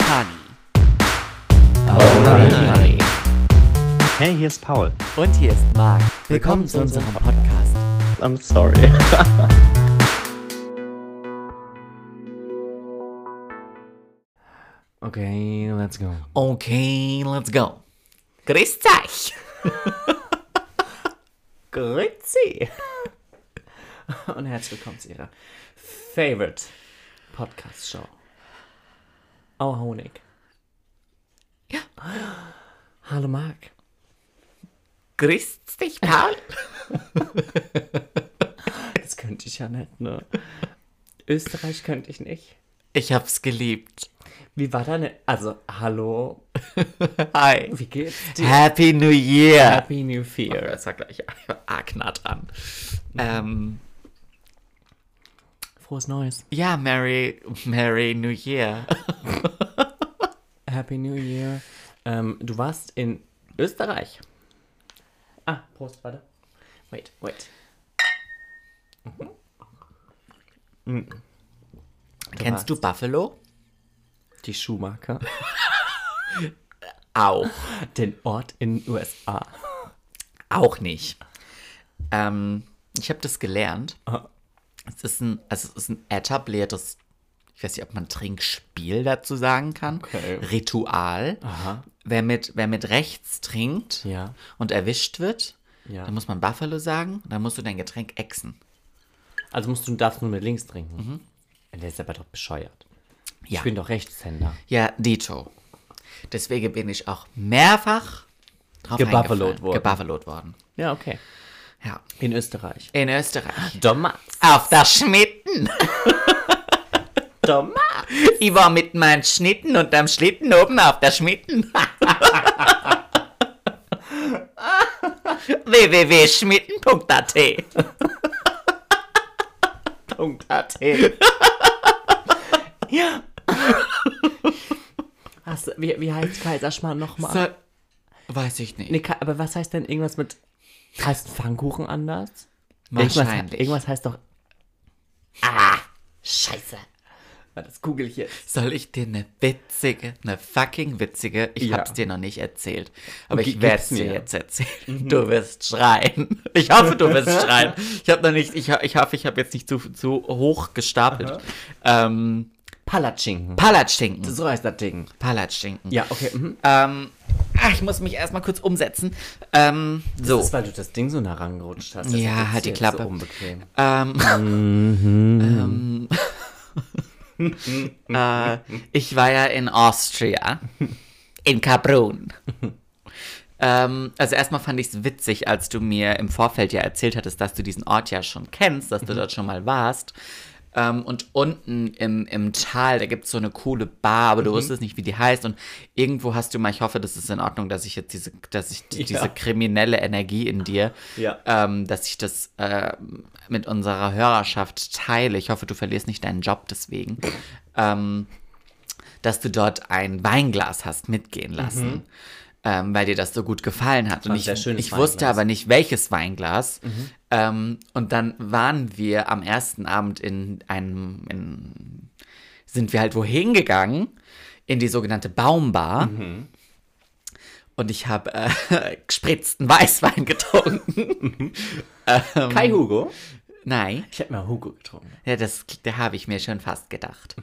Honey. Alright. Hey, hier ist Paul. Und hier ist Marc. Willkommen zu unserem Podcast. I'm sorry. okay, let's go. Okay, let's go. Grüß euch. Grüezi. Und herzlich willkommen zu Ihrer Favorite Podcast Show. Oh, Honig. Ja. Hallo, Marc. Grüß dich, Paul. Das könnte ich ja nicht, ne? Österreich könnte ich nicht. Ich hab's geliebt. Wie war deine. Also, hallo. Hi. Wie geht's dir? Happy New Year. Happy New Year. Das war gleich arg nah dran. Ähm, Frohes Neues. ja, Merry, Merry New Year. Happy New Year. Ähm, du warst in Österreich. Ah, Prost, warte. Wait, wait. Kennst du Buffalo? Die Schuhmarke? Auch. Den Ort in den USA. Auch nicht. Ähm, ich habe das gelernt. Ah. Es ist ein, also es ist ein etabliertes, ich weiß nicht, ob man Trinkspiel dazu sagen kann. Okay. Ritual. Aha. Wer mit, wer mit rechts trinkt Ja. und erwischt wird, Ja. dann muss man Buffalo sagen, dann musst du dein Getränk exen. Also musst du darfst nur mit links trinken. Der ist aber doch bescheuert. Ja. Ich bin doch Rechtshänder. Ja, Dito. Deswegen bin ich auch mehrfach drauf Gebuffalot worden. Worden. Ja, okay. Ja. In Österreich. In Österreich. Domats. Auf der Schmitten. Domats. Ich war mit meinen Schnitten und am Schlitten oben auf der Schmitten. www.schmitten.at AT. ja. Hast, wie, wie heißt Kaiserschmarrn nochmal? so, Weiß ich nicht. Nee, aber was heißt denn irgendwas mit. Heißt Pfannkuchen anders? Irgendwas, Wahrscheinlich. irgendwas heißt doch. Ah, scheiße. Das google ich jetzt. Soll ich dir eine witzige, eine fucking witzige, ich Ja. hab's dir noch nicht erzählt, aber Okay, ich es dir jetzt erzählen. Du wirst schreien. Ich hoffe, du wirst schreien. Ich habe noch nicht, ich, ich hoffe, ich habe jetzt nicht zu, zu hoch gestapelt. Ähm, Palatschinken. Palatschinken. so heißt das Ding. Palatschinken. Ja, okay. Mhm. Ähm, ah, ich muss mich erstmal kurz umsetzen. Ähm, so. Das ist, weil du das Ding so nah rangerutscht hast. Ja, Deshalb halt die Klappe. So unbequem. Ähm, ähm, äh, ich war ja in Austria, in Kaprun. ähm, also erstmal fand ich es witzig, als du mir im Vorfeld ja erzählt hattest, dass du diesen Ort ja schon kennst, dass du dort schon mal warst. Ähm, und unten im, im Tal, da gibt es so eine coole Bar, aber du wusstest nicht, wie die heißt. Und irgendwo hast du mal, ich hoffe, das ist in Ordnung, dass ich jetzt diese, dass ich Ja. diese kriminelle Energie in dir, Ja. ähm, dass ich das äh, mit unserer Hörerschaft teile. Ich hoffe, du verlierst nicht deinen Job deswegen. ähm, dass du dort ein Weinglas hast mitgehen lassen. Ähm, weil dir das so gut gefallen hat. Und ich, ich wusste aber nicht, welches Weinglas. Ähm, und dann waren wir am ersten Abend in einem, in, sind wir halt wohin gegangen? In die sogenannte Baumbar. Und ich habe äh, gespritzten Weißwein getrunken. ähm, Kai Hugo? Nein. Ich hätte mal Hugo getrunken. Ja, das da habe ich mir schon fast gedacht.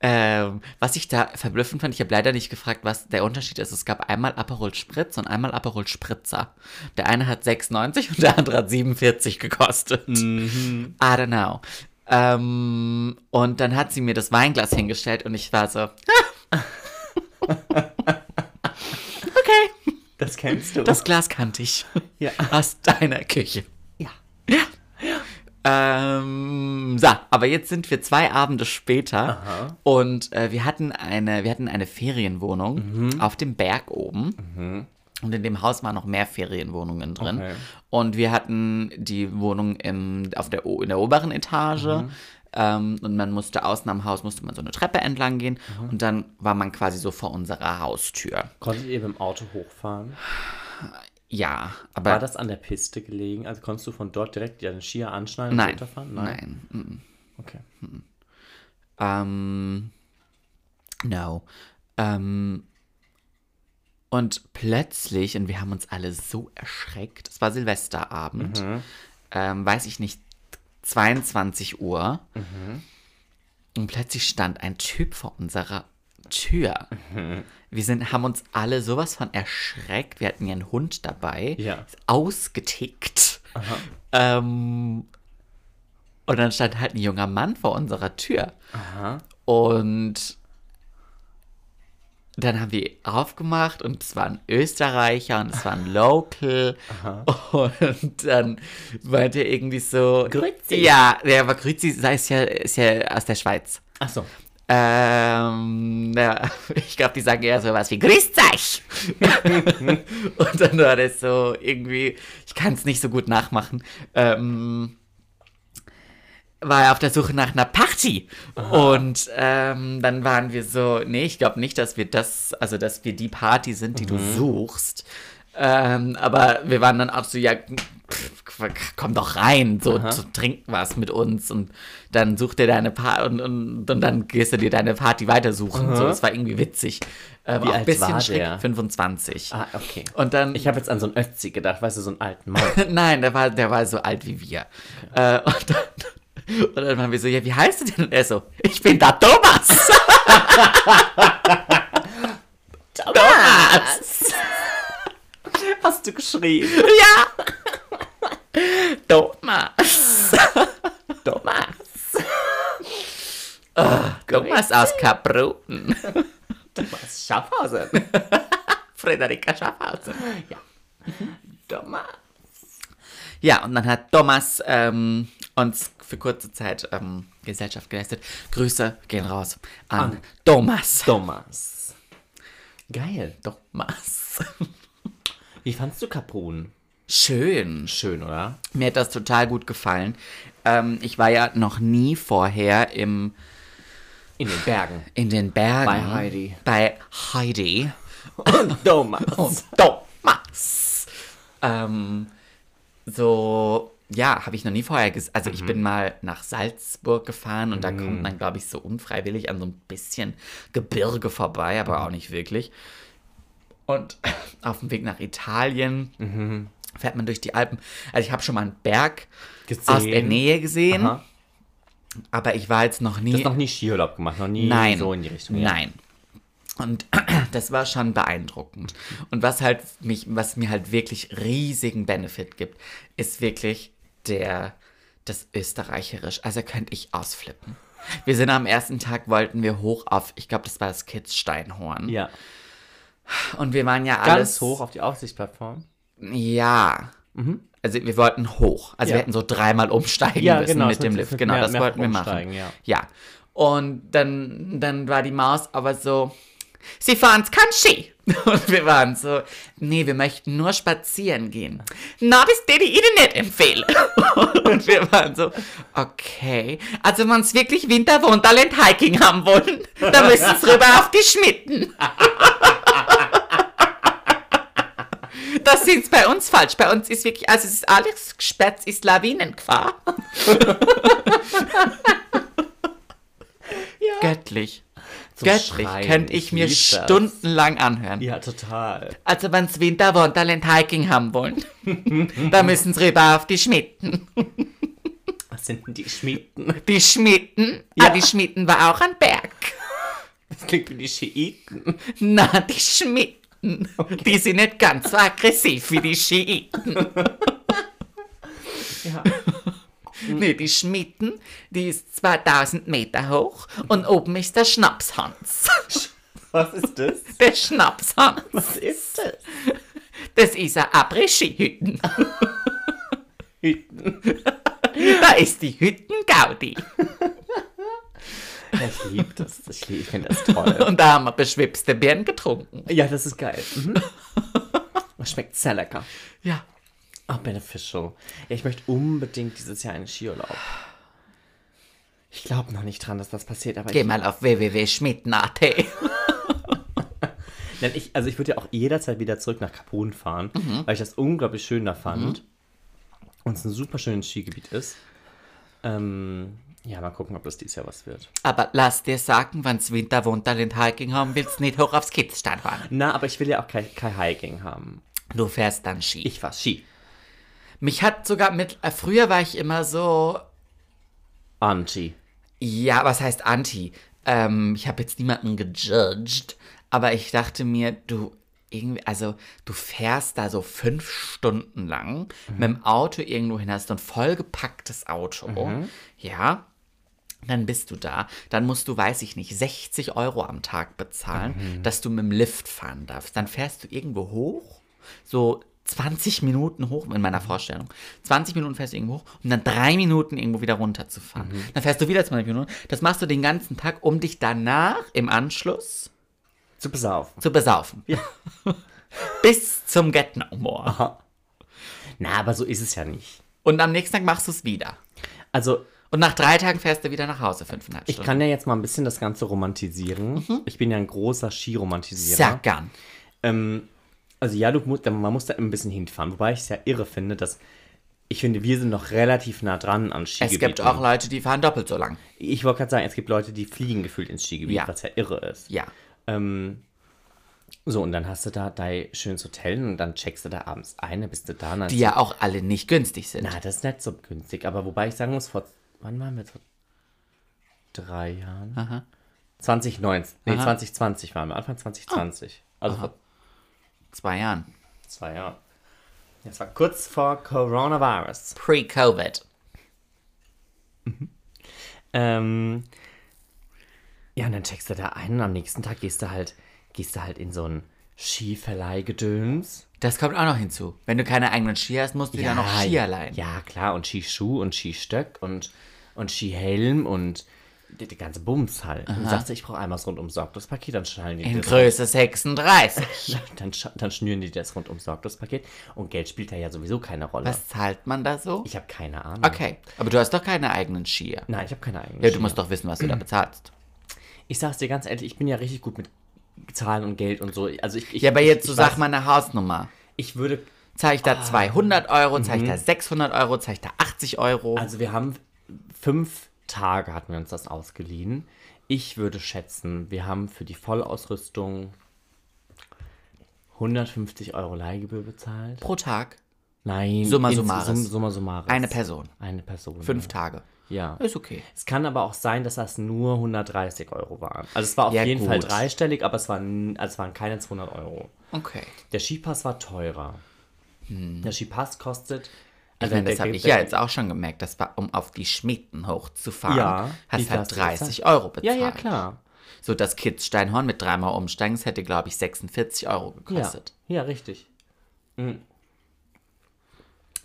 ähm, was ich da verblüffend fand, ich habe leider nicht gefragt, was der Unterschied ist. Es gab einmal Aperol Spritz und einmal Aperol Spritzer. Der eine hat 6,90 und der andere hat 47 gekostet. I don't know. Ähm, und dann hat sie mir das Weinglas hingestellt und ich war so, okay, Das kennst du. das Glas kannte ich. Ja. Aus deiner Küche. Ähm, so, aber jetzt sind wir zwei Abende später und äh, wir hatten eine, wir hatten eine Ferienwohnung Mhm. auf dem Berg oben. Und in dem Haus waren noch mehr Ferienwohnungen drin. Okay. Und wir hatten die Wohnung im, auf der, in der oberen Etage. Mhm. Ähm, und man musste außen am Haus, musste man so eine Treppe entlang gehen. Mhm. Und dann war man quasi so vor unserer Haustür. Konntet ihr mit dem Auto hochfahren? Ja, aber War das an der Piste gelegen? Also konntest du von dort direkt deinen Skier anschneiden und nein, runterfahren? nein. mm, Okay. Ähm, no. Ähm, und plötzlich, und wir haben uns alle so erschreckt, es war Silvesterabend, ähm, weiß ich nicht, 22 Uhr. Und plötzlich stand ein Typ vor unserer Tür. Wir sind, haben uns alle sowas von erschreckt. Wir hatten ja einen Hund dabei. Ja. Ist ausgetickt. Ähm, und dann stand halt ein junger Mann vor unserer Tür. Aha. Und dann haben wir aufgemacht und es war ein Österreicher und es war ein Local. Und dann meinte er irgendwie so. Grüezi. Ja, der war Grüezi, es ja, ist ja aus der Schweiz. Ach so. Ähm, ja, ich glaube, die sagen eher so was wie Grüßt euch! und dann war das so irgendwie, ich kann es nicht so gut nachmachen, ähm, war er auf der Suche nach einer Party. Und ähm, dann waren wir so, nee, ich glaube nicht, dass wir das, also dass wir die Party sind, die du suchst. Ähm, aber wir waren dann auch so, ja, komm doch rein, so Aha. trinken was mit uns und dann such dir deine Party und, und, und dann gehst du dir deine Party weitersuchen. So, das war irgendwie witzig. Ähm, Wie auch ein alt bisschen war schräg, der? 25. Ah, okay. Und dann, Ich habe jetzt an so einen Ötzi gedacht, weißt du, so einen alten Mann. nein, der war, der war so alt wie wir. Äh, und, dann, und dann waren wir so, ja, wie heißt du denn? Und er so, ich bin der Thomas. Thomas. Hast du geschrieben? Ja. Thomas. Thomas. Thomas aus Kaprun. Thomas Schaffhausen. Frederika Schaffhausen. Thomas. Ja, und dann hat Thomas ähm, uns für kurze Zeit ähm, Gesellschaft geleistet. Grüße gehen raus an, An Thomas. Thomas. Geil. Thomas. Wie fandst du Kaprun? Schön. Schön, oder? Mir hat das total gut gefallen. Ähm, ich war ja noch nie vorher im, In den Bergen. in den Bergen. Bei Heidi. Bei Heidi. Und Thomas. Thomas. Ähm, so, ja, habe ich noch nie vorher gesehen. Also ich bin mal nach Salzburg gefahren und da kommt man, glaube ich, so unfreiwillig an so ein bisschen Gebirge vorbei, aber auch nicht wirklich. Und auf dem Weg nach Italien fährt man durch die Alpen. Also ich habe schon mal einen Berg Gesehen. aus der Nähe gesehen, Aha. aber ich war jetzt noch nie. Du hast noch nie Skiurlaub gemacht, noch nie Nein. so in die Richtung. ja. Nein. Und das war schon beeindruckend. Und was halt mich, was mir halt wirklich riesigen Benefit gibt, ist wirklich der, das Österreicherisch. Also könnte ich ausflippen. Wir sind am ersten Tag, wollten wir hoch auf, ich glaube, das war das Kitzsteinhorn. Ja. Und wir waren ja Ganz alles. hoch auf die Aussichtsplattform. Ja. Also wir wollten hoch. Also Ja. wir hätten so dreimal umsteigen Ja, müssen genau, mit dem Lift. Genau, mehr- das mehrfach wollten wir machen. ja. ja. Und dann, dann war die Maus aber so, sie fahren kein Ski. Und wir waren so, nee, wir möchten nur spazieren gehen. Na, das würde ich Ihnen nicht empfehlen. Und wir waren so, okay. Also wenn Sie wirklich Winter-Wonderland Hiking haben wollen, dann müssen Sie rüber auf die Schmitten. Das sind bei uns falsch. Bei uns ist wirklich, also es ist alles gesperrt, es ist Lawinengefahr. Göttlich. Zum Göttlich. Schreien. Könnte ich mir lieb das. stundenlang anhören. Ja, total. Also wenn Sie Winter Wonderland Hiking haben wollen, dann müssen Sie rüber auf die Schmitten. Was sind denn die Schmieden? Die Schmitten? Ja. Ah, die Schmitten war auch ein Berg. Das klingt wie die Schiiten. Na, die Schmitten. Die sind nicht ganz so aggressiv wie die Schiiten. Ja. Nee, die Schmitten, die ist 2000 Meter hoch und oben ist der Schnapshans. Was ist das? Der Schnapshans. Was ist das? Das ist ein Après-Ski-Hütten. Hüten. Da ist die Hüttengaudi. Ich liebe das. Ich, lieb- ich finde das toll. Und da haben wir beschwipste Birnen getrunken. Ja, das ist geil. Mhm. Das schmeckt sehr lecker. Ja. Ah, Beneficial. Ja, ich möchte unbedingt dieses Jahr einen Skiurlaub. Ich glaube noch nicht dran, dass das passiert, aber Geh ich, mal auf www.schmitten.at. Denn ich, also ich würde ja auch jederzeit wieder zurück nach Kaprun fahren, weil ich das unglaublich schön da fand. Und es ein super schönes Skigebiet ist. Ähm, Ja, mal gucken, ob das dieses Jahr was wird. Aber lass dir sagen, wenn's Winter Wonderland Hiking haben willst, nicht hoch aufs Kitzstein fahren. Na, aber ich will ja auch kein, kein Hiking haben. Du fährst dann Ski. Ich fahr Ski. Mich hat sogar mit, äh, früher war ich immer so, Anti. ja, was heißt anti? Ähm, ich habe jetzt niemanden gejudged, aber ich dachte mir, du irgendwie, also du fährst da so fünf Stunden lang mit dem Auto irgendwo hin, hast du ein vollgepacktes Auto, ja, dann bist du da, dann musst du, weiß ich nicht, 60 Euro am Tag bezahlen, dass du mit dem Lift fahren darfst. Dann fährst du irgendwo hoch, so 20 Minuten hoch in meiner Vorstellung. 20 Minuten fährst du irgendwo hoch um dann drei Minuten irgendwo wieder runterzufahren. Dann fährst du wieder 20 Minuten. Das machst du den ganzen Tag, um dich danach im Anschluss Zu besaufen. zu besaufen. Bis zum Get No More. Na, aber so ist es ja nicht. Und am nächsten Tag machst du es wieder. Also, Und nach drei Tagen fährst du wieder nach Hause, fünfeinhalb ich Stunden. kann ja jetzt mal ein bisschen das Ganze romantisieren. Ich bin ja ein großer Skiromantisierer. Sehr gern. Ähm, also ja, du man muss da ein bisschen hinfahren. Wobei ich es ja irre finde, dass ich finde, wir sind noch relativ nah dran an Es Skigebieten. gibt auch Leute, die fahren doppelt so lang. Ich wollte gerade sagen, es gibt Leute, die fliegen gefühlt ins Skigebiet, Ja. was ja irre ist. Ja. Ähm, so, und dann hast du da dein schönes Hotel und dann checkst du da abends ein, dann bist du da. Die ja auch alle nicht günstig sind. Na, das ist nicht so günstig. Aber wobei ich sagen muss, vor, wann waren wir? Vor drei Jahren? Aha. 2019. Nee, Aha. 2020 waren wir. Anfang 2020. Also vor Zwei Jahren. zwei Jahren. Das war kurz vor Coronavirus. Pre-Covid. Ähm, ja, und dann checkst du da ein und am nächsten Tag gehst du halt, gehst du halt in so ein Skiverleihgedöns. Das kommt auch noch hinzu. Wenn du keine eigenen Ski hast, musst du ja, noch Ski allein. Ja, klar. Und Skischuh und Skistöck und, und Skihelm und die, die ganze Bums halt. Und du sagst, ich brauche einmal das rundum sorglos Paket, dann schnallen die In das Größe 36. dann, dann schnüren die das rundum sorglos Paket. Und Geld spielt da ja sowieso keine Rolle. Was zahlt man da so? Ich habe keine Ahnung. Okay, aber du hast doch keine eigenen Skier. Nein, ich habe keine eigenen Ja, du Skier. musst doch wissen, was du da bezahlst. Ich sag's dir ganz ehrlich, ich bin ja richtig gut mit Zahlen und Geld und so. Also ich, ich, Ja, aber jetzt ich so sag mal eine Hausnummer. Ich würde Zahle ich da 200 Euro, zahle ich da 600 Euro, zahle ich da 80 Euro? Also wir haben fünf Tage hatten wir uns das ausgeliehen. Ich würde schätzen, wir haben für die Vollausrüstung 150 Euro Leihgebühr bezahlt. pro Tag Nein, Summa ins- summaris. Sum, summa summaris. eine Person. Eine Person. Fünf Tage. Ja. Ist okay. Es kann aber auch sein, dass das nur 130 Euro waren. Also es war auf Ja, jeden Fall gut. dreistellig, aber es waren, also es waren keine 200 Euro. Okay. Der Skipass war teurer. Der Skipass kostet... Ich Also meine, das habe ich ja jetzt auch schon gemerkt, dass um auf die Schmieden hochzufahren, Ja, hast halt hast du 30 Euro Ja, bezahlt. ja, klar. So das Kitzsteinhorn mit dreimal umsteigen, das hätte, glaube ich, 46 Euro Ja, gekostet. ja richtig. Mhm.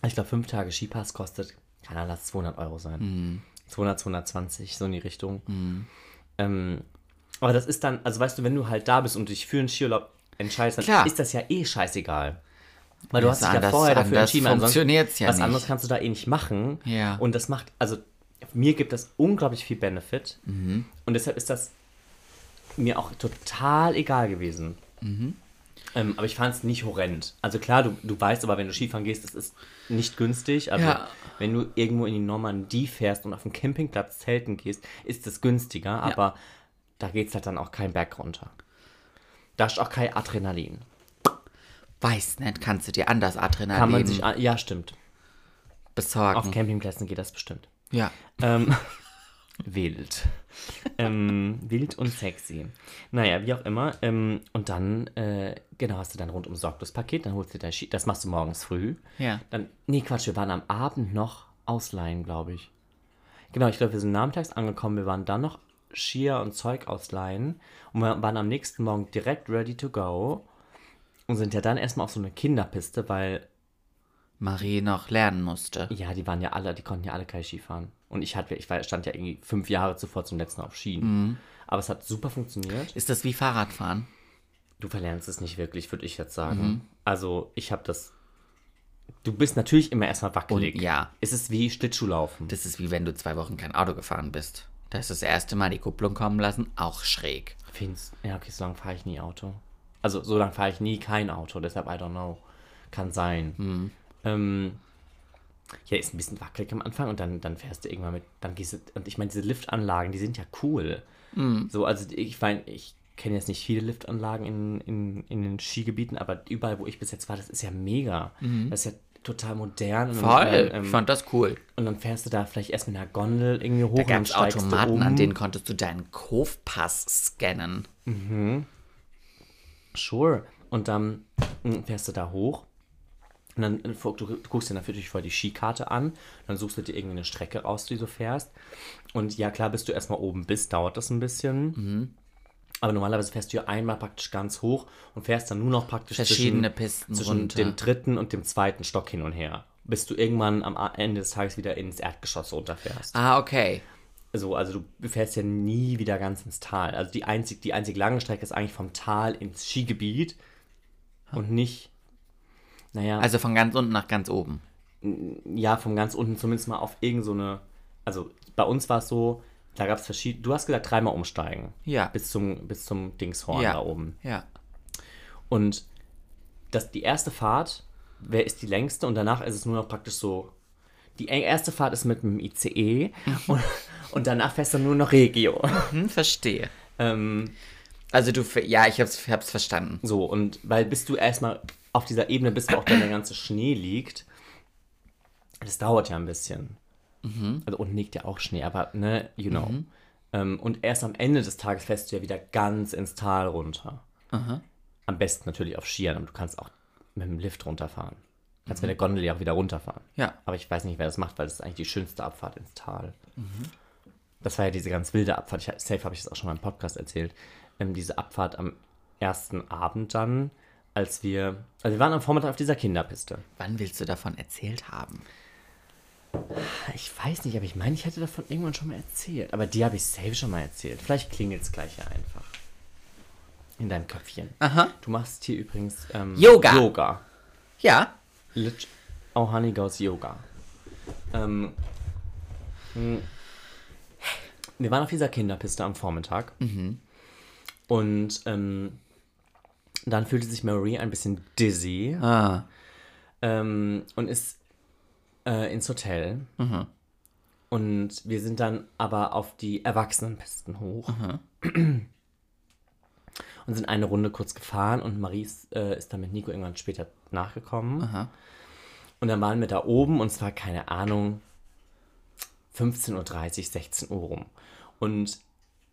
Ich glaube, fünf Tage Skipass kostet, kann ja lass 200 Euro sein. 200, 220, so in die Richtung. Ähm, aber das ist dann, also weißt du, wenn du halt da bist und dich für einen Skiurlaub entscheidest, dann Klar. ist das ja eh scheißegal. Weil du Ja, hast dich ja vorher dafür entschieden. ansonsten- ja Was nicht. anderes kannst du da eh nicht machen. Ja. Und das macht, also mir gibt das unglaublich viel Benefit. Mhm. Und deshalb ist das mir auch total egal gewesen. Mhm. Ähm, aber ich fand es nicht horrend. Also klar, du, du weißt aber, wenn du Skifahren gehst, das ist nicht günstig. Also Ja. wenn du irgendwo in die Normandie fährst und auf dem Campingplatz zelten gehst, ist es günstiger. Aber da geht es halt dann auch kein Berg runter. Da ist auch kein Adrenalin. Weiß nicht, kannst du dir anders Adrenalin Kann man sich, ja stimmt. besorgen. Auf Campingplätzen geht das bestimmt. Ja. Ähm, wild. ähm, wild und sexy. Naja, wie auch immer. Ähm, und dann, äh, genau, hast du dann rundum sorglos Paket, dann holst du dein Ski, das machst du morgens früh. Ja. Dann, nee, Quatsch, wir waren am Abend noch ausleihen, glaube ich. Genau, ich glaube, wir sind nachmittags angekommen, wir waren dann noch Skier und Zeug ausleihen und wir waren am nächsten Morgen direkt ready to go und sind ja dann erstmal auf so eine Kinderpiste, weil Marie noch lernen musste. ja, die waren ja alle, die konnten ja alle kein Ski fahren. Und ich hatte, ich war, stand ja irgendwie fünf Jahre zuvor zum letzten Mal auf Skien. Aber es hat super funktioniert. Ist das wie Fahrradfahren? Du verlernst es nicht wirklich, würde ich jetzt sagen. Also ich habe das. Du bist natürlich immer erstmal wackelig. Und ja. Es ist wie Schlittschuhlaufen. Das ist wie wenn du zwei Wochen kein Auto gefahren bist. Da ist das erste Mal die Kupplung kommen lassen, auch schräg. Find's, ja, okay, so lange fahre ich nie Auto. Also so lange fahre ich nie kein Auto, deshalb I don't know. Kann sein. Ähm, ja, ist ein bisschen wackelig am Anfang und dann, dann fährst du irgendwann mit, dann gehst du, und ich meine, diese Liftanlagen, die sind ja cool. So, also ich meine, ich kenne jetzt nicht viele Liftanlagen in, in, in den Skigebieten, aber überall, wo ich bis jetzt war, das ist ja mega. Das ist ja total modern. Und Voll. dann, ich ähm, fand das cool. und dann fährst du da vielleicht erst mit einer Gondel irgendwie hoch Da gab es Automaten, um. an denen konntest du deinen Kofpass scannen. Sure. Und dann mm, fährst du da hoch. Und dann, äh, du, du guckst dir natürlich vorher die Skikarte an. Dann suchst du dir irgendwie eine Strecke raus, die du fährst. Und ja, klar, bis du erstmal oben bist, dauert das ein bisschen. Aber normalerweise fährst du ja einmal praktisch ganz hoch und fährst dann nur noch praktisch Verschiedene zwischen, Pisten zwischen runter. dem dritten und dem zweiten Stock hin und her. Bis du irgendwann am Ende des Tages wieder ins Erdgeschoss runterfährst. Ah, okay. So, also du fährst ja nie wieder ganz ins Tal. Also die einzig, die einzig lange Strecke ist eigentlich vom Tal ins Skigebiet und nicht, naja, Also von ganz unten nach ganz oben. ja, vom ganz unten zumindest mal auf irgend so eine, also bei uns war es so, da gab es verschiedene, du hast gesagt dreimal umsteigen. Ja. Bis zum, bis zum Dingshorn Ja. da oben. Ja. Und das, die erste Fahrt, wer ist die längste? Und danach ist es nur noch praktisch so. Die erste Fahrt ist mit dem ICE und, und danach fährst du nur noch Regio. Hm, verstehe. ähm, Also du, ja, ich hab's, hab's verstanden. so, und weil bis du erstmal auf dieser Ebene bist, wo auch dann der ganze Schnee liegt, das dauert ja ein bisschen. Also unten liegt ja auch Schnee, aber ne, you know. Ähm, und erst am Ende des Tages fährst du ja wieder ganz ins Tal runter. Am besten natürlich auf Skiern, aber du kannst auch mit dem Lift runterfahren. Kannst mit der Gondel ja auch wieder runterfahren. Ja. Aber ich weiß nicht, wer das macht, weil das ist eigentlich die schönste Abfahrt ins Tal. Das war ja diese ganz wilde Abfahrt. Ich, safe habe ich das auch schon mal im Podcast erzählt. Ähm, diese Abfahrt am ersten Abend dann, als wir, also wir waren am Vormittag auf dieser Kinderpiste. Wann willst du davon erzählt haben? Ich weiß nicht, aber ich meine, ich hätte davon irgendwann schon mal erzählt. Aber die habe ich safe schon mal erzählt. Vielleicht klingelt es gleich ja einfach. In deinem Köpfchen. Aha. Du machst hier übrigens ähm, Yoga. Yoga. Ja. Lit oh, Honey Goes Yoga. Ähm, mh, wir waren auf dieser Kinderpiste am Vormittag. Und ähm, dann fühlte sich Marie ein bisschen dizzy Ah. ähm, und ist äh, ins Hotel. Und wir sind dann aber auf die Erwachsenenpisten hoch. Und sind eine Runde kurz gefahren und Marie ist, äh, ist dann mit Nico irgendwann später nachgekommen. Und dann waren wir da oben und es war, keine Ahnung, 15.30 Uhr, 16 Uhr rum. Und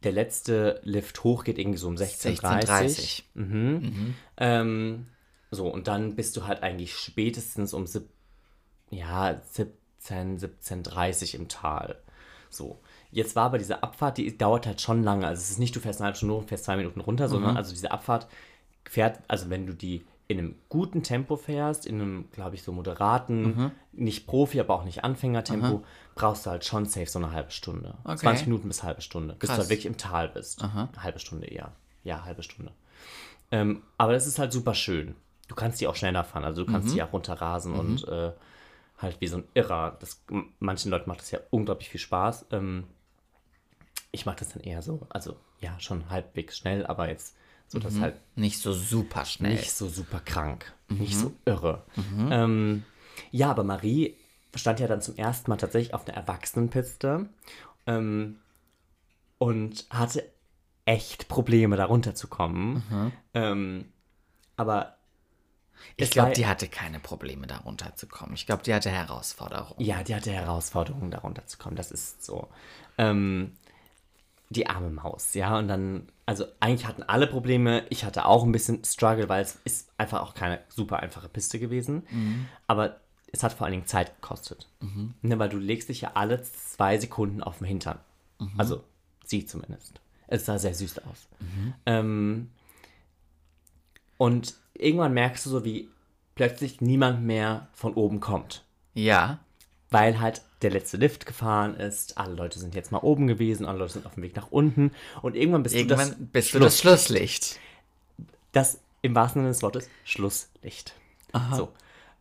der letzte Lift hoch geht irgendwie so um 16.30 Uhr. 16.30 Mhm. Ähm, so, und dann bist du halt eigentlich spätestens um sieb ja, 17, 17.30 im Tal. So. Jetzt war aber diese Abfahrt, die dauert halt schon lange. Also es ist nicht, du fährst eine halbe Stunde hoch und fährst zwei Minuten runter, sondern also diese Abfahrt fährt, also wenn du die in einem guten Tempo fährst, in einem, glaube ich, so moderaten, nicht Profi, aber auch nicht Anfängertempo, brauchst du halt schon safe so eine halbe Stunde. Okay. 20 Minuten bis halbe Stunde. Bis du halt wirklich im Tal bist. Eine halbe Stunde eher. Ja, halbe Stunde. Ähm, aber das ist halt super schön. Du kannst die auch schneller fahren, also du kannst die auch runterrasen und äh, halt wie so ein Irrer. Das, manchen Leuten macht das ja unglaublich viel Spaß. Ähm, ich mache das dann eher so, also ja, schon halbwegs schnell, aber jetzt so, dass halt Nicht so super schnell. nicht so super krank, nicht so irre. Ähm, ja, aber Marie stand ja dann zum ersten Mal tatsächlich auf einer Erwachsenenpiste ähm, und hatte echt Probleme, da runterzukommen. Ähm, aber ich glaube, die hatte keine Probleme, da runterzukommen. Ich glaube, die hatte Herausforderungen. Ja, die hatte Herausforderungen, darunter zu kommen. Das ist so. Ähm, die arme Maus, ja. Und dann, also eigentlich hatten alle Probleme. Ich hatte auch ein bisschen Struggle, weil es ist einfach auch keine super einfache Piste gewesen. Aber es hat vor allen Dingen Zeit gekostet. Ne, weil du legst dich ja alle zwei Sekunden auf den Hintern. Also sie zumindest. Es sah sehr süß aus. Ähm, und irgendwann merkst du so, wie plötzlich niemand mehr von oben kommt Ja. Weil halt der letzte Lift gefahren ist. Alle Leute sind jetzt mal oben gewesen, alle Leute sind auf dem Weg nach unten und irgendwann bist Irgendwann du das, bist du das Schlusslicht. das im wahrsten Sinne des Wortes Schlusslicht. So.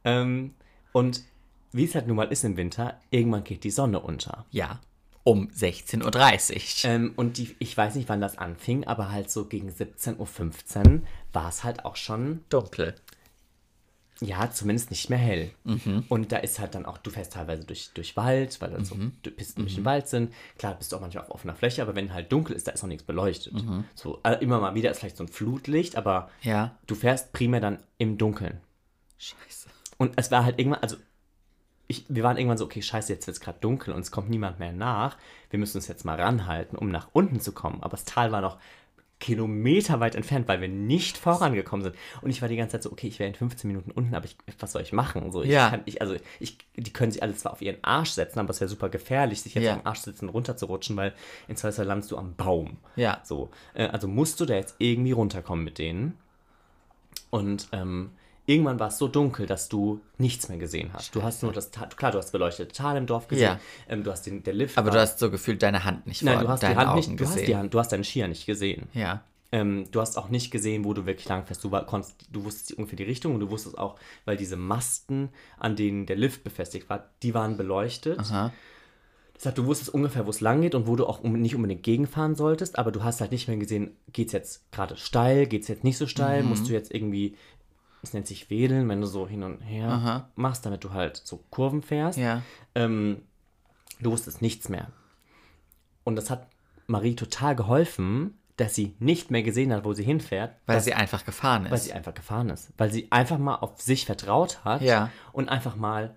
Ähm, und wie es halt nun mal ist im Winter, irgendwann geht die Sonne unter. Ja. Um 16.30 Uhr. Ähm, und die, ich weiß nicht, wann das anfing, aber halt so gegen 17.15 Uhr war es halt auch schon Dunkel. Ja, zumindest nicht mehr hell. Mhm. Und da ist halt dann auch, du fährst teilweise durch, durch Wald, weil dann so Mhm. Pisten durch den Wald sind. Klar, bist du auch manchmal auf offener Fläche, aber wenn halt dunkel ist, da ist auch nichts beleuchtet. Mhm. So, äh, immer mal wieder ist vielleicht so ein Flutlicht, aber Ja. du fährst primär dann im Dunkeln. Scheiße. Und es war halt irgendwann, also ich, wir waren irgendwann so, okay, scheiße, jetzt wird es gerade dunkel und es kommt niemand mehr nach. Wir müssen uns jetzt mal ranhalten, um nach unten zu kommen. Aber das Tal war noch Kilometer weit entfernt, weil wir nicht vorangekommen sind. Und ich war die ganze Zeit so, okay, ich wäre in 15 Minuten unten, aber ich, was soll ich machen? So, ich Ja. kann, ich, also ich, die können sich alle zwar auf ihren Arsch setzen, aber es wäre super gefährlich, sich jetzt Ja. auf den Arsch sitzen und runterzurutschen, weil in Zweifelsfall landest du am Baum. Ja. So, äh, also musst du da jetzt irgendwie runterkommen mit denen. Und ähm, irgendwann war es so dunkel, dass du nichts mehr gesehen hast. Du hast nur das Tal, klar, du hast beleuchtete Tal im Dorf gesehen. Ja. Ähm, du hast den, der Lift. Aber war- du hast so gefühlt deine Hand nicht Nein, vor du hast die Hand Augen nicht, du gesehen. hast die Hand, du hast deinen Skier nicht gesehen. Ja. Ähm, du hast auch nicht gesehen, wo du wirklich lang fährst. Du, war, konntest, du wusstest ungefähr die Richtung und du wusstest auch, weil diese Masten, an denen der Lift befestigt war, die waren beleuchtet. Aha. Das heißt, du wusstest ungefähr, wo es lang geht und wo du auch um, nicht unbedingt gegenfahren solltest, aber du hast halt nicht mehr gesehen, geht es jetzt gerade steil, geht es jetzt nicht so steil, Mhm. musst du jetzt irgendwie, es nennt sich Wedeln, wenn du so hin und her Aha. machst, damit du halt so Kurven fährst. Ja. Ähm, du wusstest nichts mehr. Und das hat Marie total geholfen, dass sie nicht mehr gesehen hat, wo sie hinfährt, Weil dass- sie einfach gefahren ist. weil sie einfach gefahren ist. Weil sie einfach mal auf sich vertraut hat Ja. und einfach mal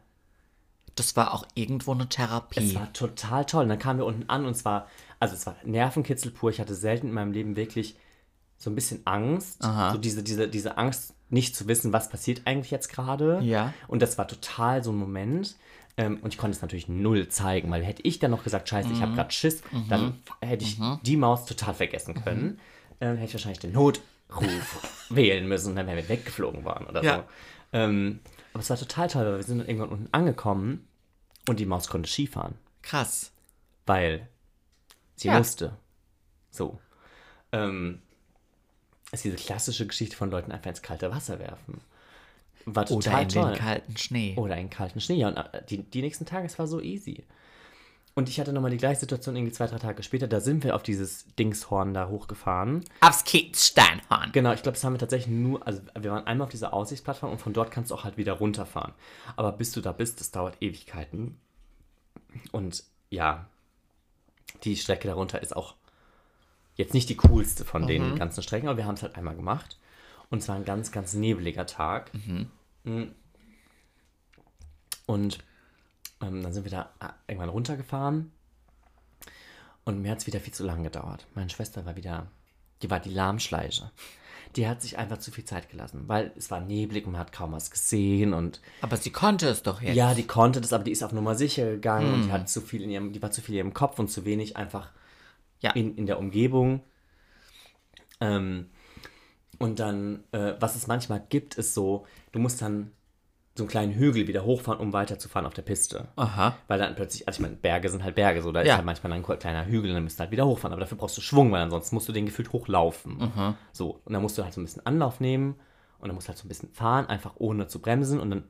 das war auch irgendwo eine Es Therapie. war total toll. Und dann kamen wir unten an und zwar, also es war Nervenkitzel pur. Ich hatte selten in meinem Leben wirklich so ein bisschen Angst. Aha. So diese, diese, diese Angst, nicht zu wissen, was passiert eigentlich jetzt gerade. Ja. Und das war total so ein Moment. Ähm, und ich konnte es natürlich null zeigen, weil hätte ich dann noch gesagt, scheiße, ich Mhm. habe gerade Schiss, dann hätte ich die Maus total vergessen Mhm. können. Ähm, hätte ich wahrscheinlich den Notruf wählen müssen und dann wären wir weggeflogen waren oder Ja. so. Ähm, aber es war total toll, weil wir sind dann irgendwann unten angekommen und die Maus konnte Skifahren Krass. weil sie Ja. musste. So. Ähm, ist diese klassische Geschichte von Leuten einfach ins kalte Wasser werfen. War Oder in toll. den kalten Schnee. Oder in kalten Schnee. Ja, und äh, die, die nächsten Tage, es war so easy. Und ich hatte nochmal die gleiche Situation irgendwie zwei, drei Tage später. Da sind wir auf dieses Dingshorn da hochgefahren. Aufs Kiezsteinhorn. Genau, ich glaube, das haben wir tatsächlich nur, also wir waren einmal auf dieser Aussichtsplattform und von dort kannst du auch halt wieder runterfahren. Aber bis du da bist, das dauert Ewigkeiten. Und ja, die Strecke darunter ist auch jetzt nicht die coolste von den ganzen Strecken, aber wir haben es halt einmal gemacht. Und es war ein ganz, ganz nebeliger Tag. Mhm. Und ähm, dann sind wir da äh, irgendwann runtergefahren. Und mir hat es wieder viel zu lange gedauert. Meine Schwester war wieder, die war die Lahmschleiche. Die hat sich einfach zu viel Zeit gelassen, weil es war neblig und man hat kaum was gesehen und Aber sie konnte es doch jetzt. ja, die konnte das, aber die ist auf Nummer sicher gegangen und die hat zu viel in ihrem, die war zu viel in ihrem Kopf und zu wenig einfach Ja. in, in der Umgebung. Ähm, und dann, äh, was es manchmal gibt, ist so, du musst dann so einen kleinen Hügel wieder hochfahren, um weiterzufahren auf der Piste. Aha. Weil dann plötzlich, also ich meine, Berge sind halt Berge, so da ist Ja. halt manchmal ein kleiner Hügel und dann müsst du halt wieder hochfahren. Aber dafür brauchst du Schwung, weil ansonsten musst du den gefühlt hochlaufen. So, und dann musst du halt so ein bisschen Anlauf nehmen und dann musst du halt so ein bisschen fahren, einfach ohne zu bremsen und dann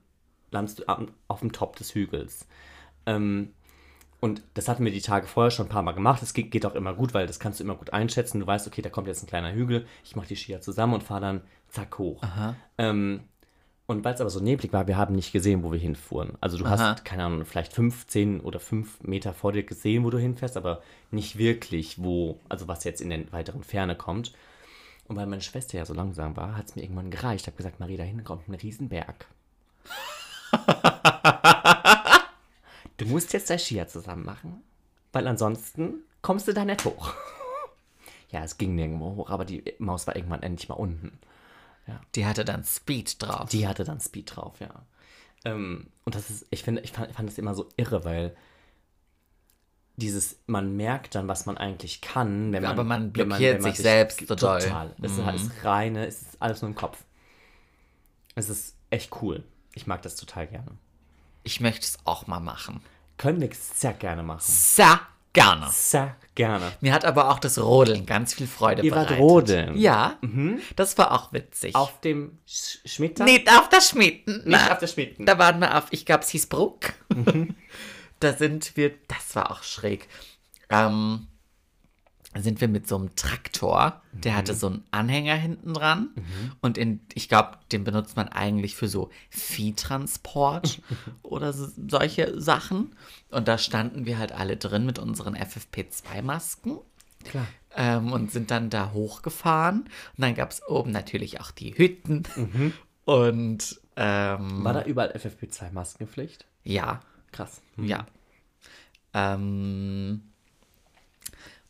landest du auf dem Top des Hügels. Ähm, und das hatten wir die Tage vorher schon ein paar Mal gemacht. Das geht, auch immer gut, weil das kannst du immer gut einschätzen. Du weißt, okay, da kommt jetzt ein kleiner Hügel. Ich mache die Skier zusammen und fahre dann zack hoch. Ähm, und weil es aber so neblig war, wir haben nicht gesehen, wo wir hinfuhren. Also du Aha. hast, keine Ahnung, vielleicht 15 oder 5 Meter vor dir gesehen, wo du hinfährst, aber nicht wirklich, wo, also was jetzt in der weiteren Ferne kommt. Und weil meine Schwester ja so langsam war, hat es mir irgendwann gereicht. Ich habe gesagt, Marie, da hinten kommt ein Riesenberg. du musst jetzt dein Skier zusammen machen, weil ansonsten kommst du da nicht hoch. ja, es ging nirgendwo hoch, aber die Maus war irgendwann endlich mal unten. Die hatte dann Speed drauf. Die hatte dann Speed drauf, ja. Ähm, und das ist, ich finde, ich fand, ich fand das immer so irre, weil dieses, man merkt dann, was man eigentlich kann, wenn man. Aber man wenn blockiert sich selbst so. Mhm. Total. Es ist, halt das reine, es ist alles nur im Kopf. Es ist echt cool. Ich mag das total gerne. Ich möchte es auch mal machen. Können wir sehr gerne machen. Sehr gerne. Sehr gerne. Mir hat aber auch das Rodeln ganz viel Freude Ihr wart bereitet. rodeln? Ja, das war auch witzig. Auf dem Sch Schmitter? Nicht auf der Schmieden. Nicht na. auf der Schmitten. Da waren wir auf, ich glaube, es hieß Bruck. da sind wir, das war auch schräg. Ähm, sind wir mit so einem Traktor, der hatte so einen Anhänger hinten dran und in, ich glaube, den benutzt man eigentlich für so Viehtransport oder so, solche Sachen. Und da standen wir halt alle drin mit unseren FFP2-Masken Klar. ähm, und sind dann da hochgefahren. Und dann gab es oben natürlich auch die Hütten und ähm, War da überall FFP2-Maskenpflicht? ja, Krass. ja. Ähm,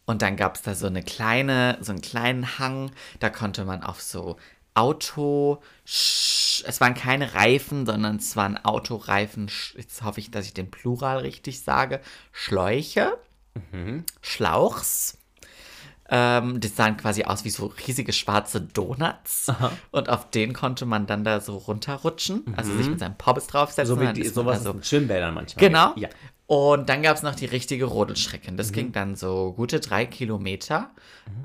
und dann gab es da so eine kleine, so einen kleinen Hang, da konnte man auf so Auto, es waren keine Reifen, sondern es waren Autoreifen, jetzt hoffe ich, dass ich den Plural richtig sage, Schläuche, Schlauchs. Ähm, das sahen quasi aus wie so riesige schwarze Donuts. Und auf denen konnte man dann da so runterrutschen, also sich mit seinem Pommes draufsetzen. So wie die, sowas so in Schwimmbädern manchmal. Genau. Ja. Und dann gab es noch die richtige Rodelstrecke. Das ging dann so gute drei Kilometer.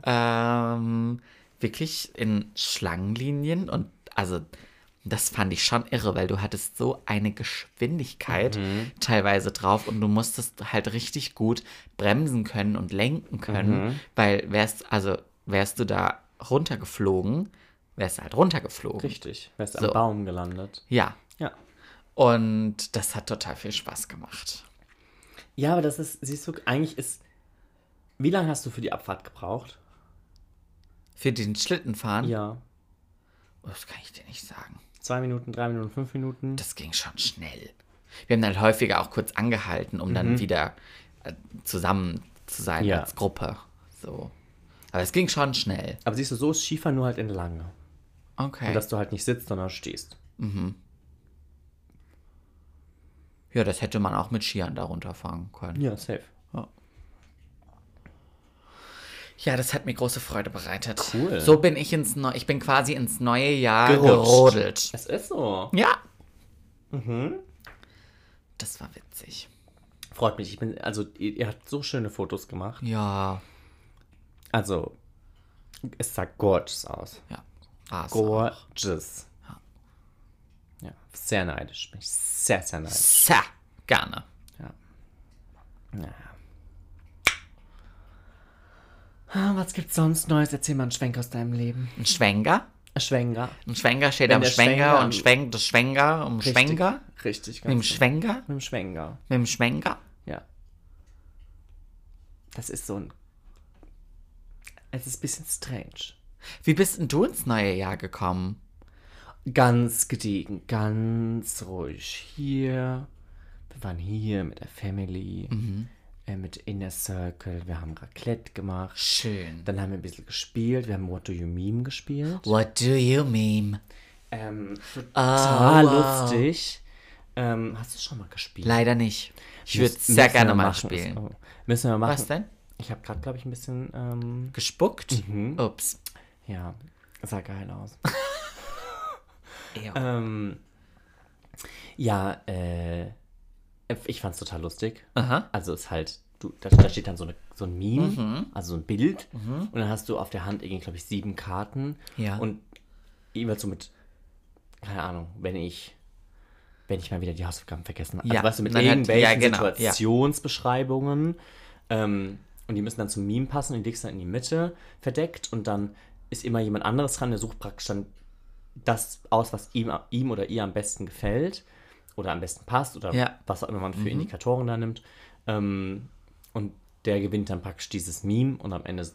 Ähm, wirklich in Schlangenlinien. Und also, das fand ich schon irre, weil du hattest so eine Geschwindigkeit teilweise drauf und du musstest halt richtig gut bremsen können und lenken können. Weil wärst, also wärst du da runtergeflogen, wärst du halt runtergeflogen. Richtig. Wärst So. am Baum gelandet. Ja. Ja. Und das hat total viel Spaß gemacht. Ja, aber das ist, siehst du, eigentlich ist. Wie lange hast du für die Abfahrt gebraucht? Für den Schlittenfahren? Ja. Oh, das kann ich dir nicht sagen. Zwei Minuten, drei Minuten, fünf Minuten? Das ging schon schnell. Wir haben dann häufiger auch kurz angehalten, um dann wieder äh, zusammen zu sein Ja. als Gruppe. So. Aber es ging schon schnell. Aber siehst du, so ist Skifahren nur halt entlang. Okay. Und dass du halt nicht sitzt, sondern stehst. Ja, das hätte man auch mit Skiern da runterfahren können. Ja, safe. Ja, das hat mir große Freude bereitet. Cool. So bin ich ins Neu ich bin quasi ins neue Jahr Gerutscht. gerodelt. Es ist so. Ja. Mhm. Das war witzig. Freut mich. Ich bin, also, ihr, ihr habt so schöne Fotos gemacht. Ja. Also, es sah gorgeous aus. Ja. Ah. Gorgeous. Ja, sehr neidisch. Bin ich sehr, sehr neidisch. Sa, gerne. Ja. Naja. Ah, Was gibt's sonst Neues? Erzähl mal einen Schwenk aus deinem Leben. Ein Schwenker. Ein Schwenker. Ein Schwenker steht Wenn am Schwenker am- und schwenkt das Schwenker um Schwenker. Richtig, Mit dem ganz genau. Schwenker? Mit dem Schwenker. Mit dem Schwenker? Ja. Das ist so ein. Es ist ein bisschen strange. Wie bist denn du ins neue Jahr gekommen? Ganz gediegen, ganz ruhig hier. Wir waren hier mit der Family, äh, mit Inner Circle. Wir haben Raclette gemacht. Schön. Dann haben wir ein bisschen gespielt. Wir haben What Do You Meme gespielt. What do you mean? Ähm, total Oh, wow. lustig. Ähm, hast du schon mal gespielt? Leider nicht. Ich würde sehr gerne mal machen. spielen. Oh, Müssen wir machen. Was denn? Ich habe gerade, glaube ich, ein bisschen. Ähm, Gespuckt? Mhm. Ups. ja, sah geil aus. Ew. ähm, ja, äh, ich fand's total lustig. Aha. Also ist halt, du, da, da steht dann so, eine, so ein Meme, Mhm. also so ein Bild. Und dann hast du auf der Hand irgendwie, glaube ich, sieben Karten. Ja. Und immer so mit, keine Ahnung, wenn ich, wenn ich mal wieder die Hausaufgaben vergessen habe. Ja, Also weißt du, mit hat- irgendwelchen ja, genau, ja. Situationsbeschreibungen. Ähm, und die müssen dann zum Meme passen und die legst dann in die Mitte verdeckt. Und dann ist immer jemand anderes dran, der sucht praktisch dann das aus, was ihm, ihm oder ihr am besten gefällt oder am besten passt oder Ja. Mhm. was auch immer man für Indikatoren da nimmt. Ähm, und der gewinnt dann praktisch dieses Meme und am Ende,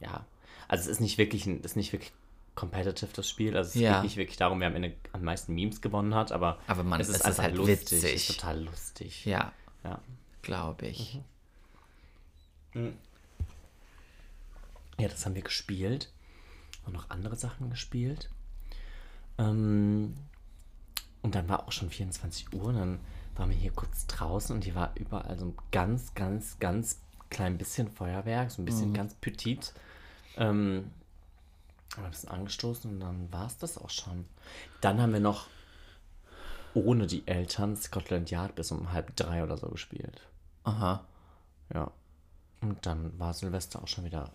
ja, also es ist nicht wirklich, ein, ist nicht wirklich competitive, das Spiel. Also es Ja. geht nicht wirklich darum, wer am Ende am meisten Memes gewonnen hat, aber, Aber man- es ist, es ist halt lustig. witzig. Es ist total lustig. Ja, Ja. glaube ich. Ja, das haben wir gespielt. Und noch andere Sachen gespielt. Ähm, und dann war auch schon 24 Uhr. Und dann waren wir hier kurz draußen und hier war überall so ein ganz, ganz, ganz klein bisschen Feuerwerk, so ein bisschen ganz petit. Ähm, haben wir ein bisschen angestoßen und dann war es das auch schon. Dann haben wir noch ohne die Eltern Scotland Yard bis um halb drei oder so gespielt. Aha. Ja. Und dann war Silvester auch schon wieder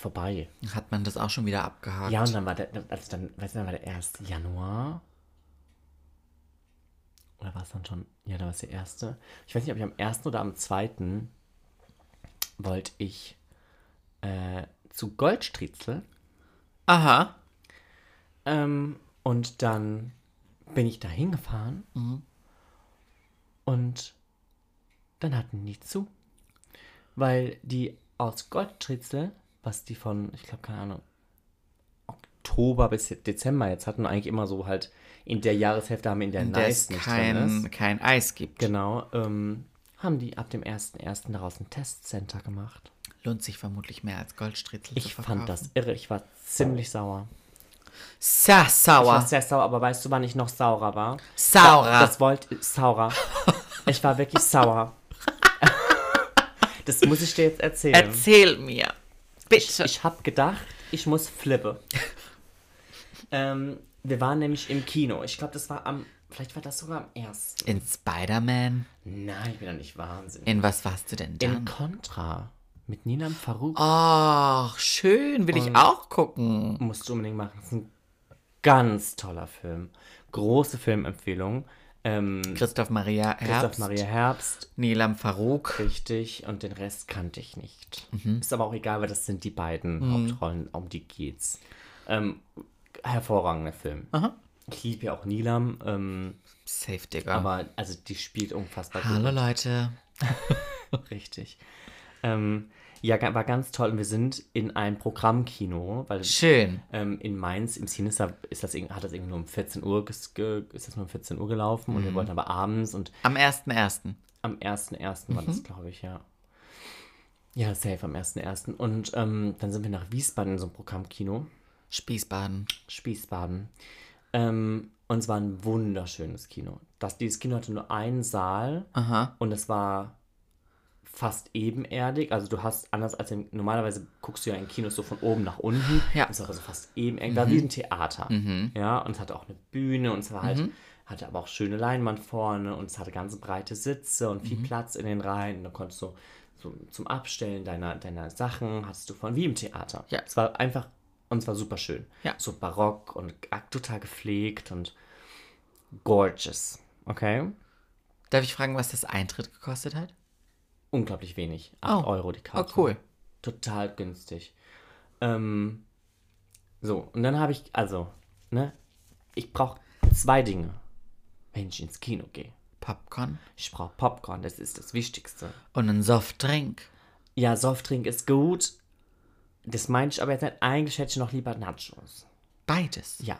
vorbei. Hat man das auch schon wieder abgehakt? Ja, und dann war der, also dann, weißt du, dann war der 1. Januar. Oder war es dann schon? Ja, da war es der erste. Ich weiß nicht, ob ich am 1. oder am 2. wollte ich äh, zu Goldstriezel. Aha. Ähm, und dann bin ich da hingefahren. Und dann hatten die zu. Weil die aus Goldstriezel, was die von, ich glaube, keine Ahnung, Oktober bis Dezember jetzt hatten, eigentlich immer so halt in der Jahreshälfte haben in der Nice es nicht kein, kein Eis gibt. Genau, ähm, haben die ab dem 1.1. daraus ein Testcenter gemacht. Lohnt sich vermutlich mehr als Goldstriezel Ich fand das irre. Ich war ziemlich sauer. Sehr Ich war sauer. sehr sauer, aber weißt du, wann ich noch saurer war? Saurer. Das wollte saurer. Ich war wirklich sauer. Das muss ich dir jetzt erzählen. Erzähl mir. Bitte. Ich habe gedacht, ich muss flippen. ähm, wir waren nämlich im Kino. Ich glaube, das war am. Vielleicht war das sogar am ersten. In Spider-Man? Nein, ich bin doch nicht wahnsinnig. In was warst du denn In dann? Contra. Mit Nina Farouk. Ach, schön. Will ich auch gucken. Musst du unbedingt machen. Das ist ein ganz toller Film. Große Filmempfehlung. Ähm, Christoph Maria Christoph Herbst. Maria Herbst. Nilam Farouk. Richtig. Und den Rest kannte ich nicht. Mhm. Ist aber auch egal, weil das sind die beiden Hauptrollen, um die geht's. Ähm, hervorragender Film. Ich liebe ja auch Nilam, ähm, Safe, Digga. aber also die spielt unfassbar Hallo, Leute. gut. Richtig. Ähm, ja, war ganz toll. Und wir sind in einem Programmkino, weil Schön. ähm, in Mainz im Sinister ist das, hat das irgendwie nur um 14 Uhr, ist das nur um 14 Uhr gelaufen und wir wollten aber abends und Am 1.1. am 1.1. war das, glaube ich, ja. Ja, safe am 1.1. Und ähm, dann sind wir nach Wiesbaden in so einem Programmkino, Spießbaden. Spießbaden. Ähm, und es war ein wunderschönes Kino. Das, dieses Kino hatte nur einen Saal Aha. und es war fast ebenerdig. Also du hast, anders als im, normalerweise guckst du ja in Kinos so von oben nach unten. Ja. Es war also fast ebenerdig. War wie ein Theater. Ja, und es hatte auch eine Bühne und es war halt, hatte aber auch schöne Leinwand vorne und es hatte ganz breite Sitze und viel Platz in den Reihen. Und da konntest du so zum Abstellen deiner, deiner Sachen, hattest du von wie im Theater. Ja. Es war einfach, und es war super schön. Ja. So barock und total gepflegt und gorgeous. Okay? Darf ich fragen, was das Eintritt gekostet hat? Unglaublich wenig. 8 Oh. Euro die Oh, Karte. cool. Total günstig. Ähm, so, und dann habe ich, also, ne, ich brauche zwei Dinge, wenn ich ins Kino gehe. Popcorn Ich brauche Popcorn, das ist das Wichtigste. und einen Softdrink. Ja, Softdrink ist gut. Das meine ich aber jetzt nicht. Eigentlich hätte ich noch lieber Nachos. Beides. Ja.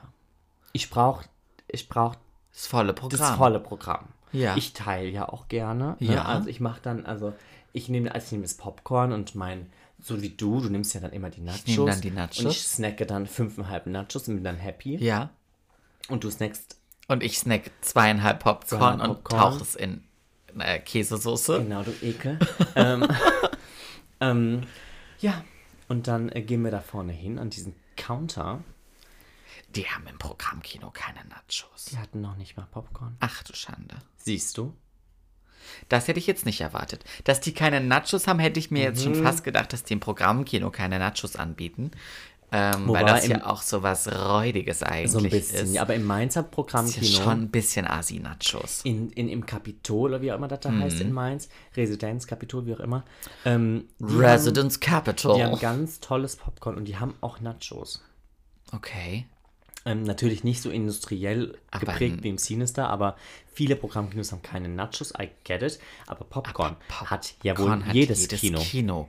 Ich brauche ich brauch Das volle Programm. das volle Programm. Ja. Ich teile ja auch gerne. Ne? Ja. Also ich mache dann, also ich nehme, also ich nehme das Popcorn und mein, so wie du, du nimmst ja dann immer die Nachos. nehme dann die Nachos. Und ich snacke dann fünfeinhalb Nachos und bin dann happy. Ja. Und du snackst Und ich snack zweieinhalb Popcorn Zweieinhalb und Popcorn. tauche es in äh, Käsesoße. Genau, du Ekel. ähm, ähm, ja, und dann äh, gehen wir da vorne hin an diesen Counter. Die haben im Programmkino keine Nachos. Die hatten noch nicht mal Popcorn. Ach du Schande. Siehst du? Das hätte ich jetzt nicht erwartet. Dass die keine Nachos haben, hätte ich mir jetzt Mhm. schon fast gedacht, dass die im Programmkino keine Nachos anbieten. Ähm, Wobei weil das ja auch so was Räudiges eigentlich So ein bisschen. ist. Ja, aber im Mainzer ist ja Programmkino. schon ein bisschen Asi-Nachos. in, in, im Kapitol, oder wie auch immer das da Mhm. heißt in Mainz, Residenz, Kapitol, wie auch immer. Ähm, Residence Haben, die haben Capital. ganz tolles Popcorn und die haben auch Nachos. Okay. Ähm, natürlich nicht so industriell Aber geprägt ein- wie im Sinister, aber viele Programmkinos haben keine Nachos, I get it. Aber Popcorn hat ja wohl Popcorn hat jedes, Kino. Kino.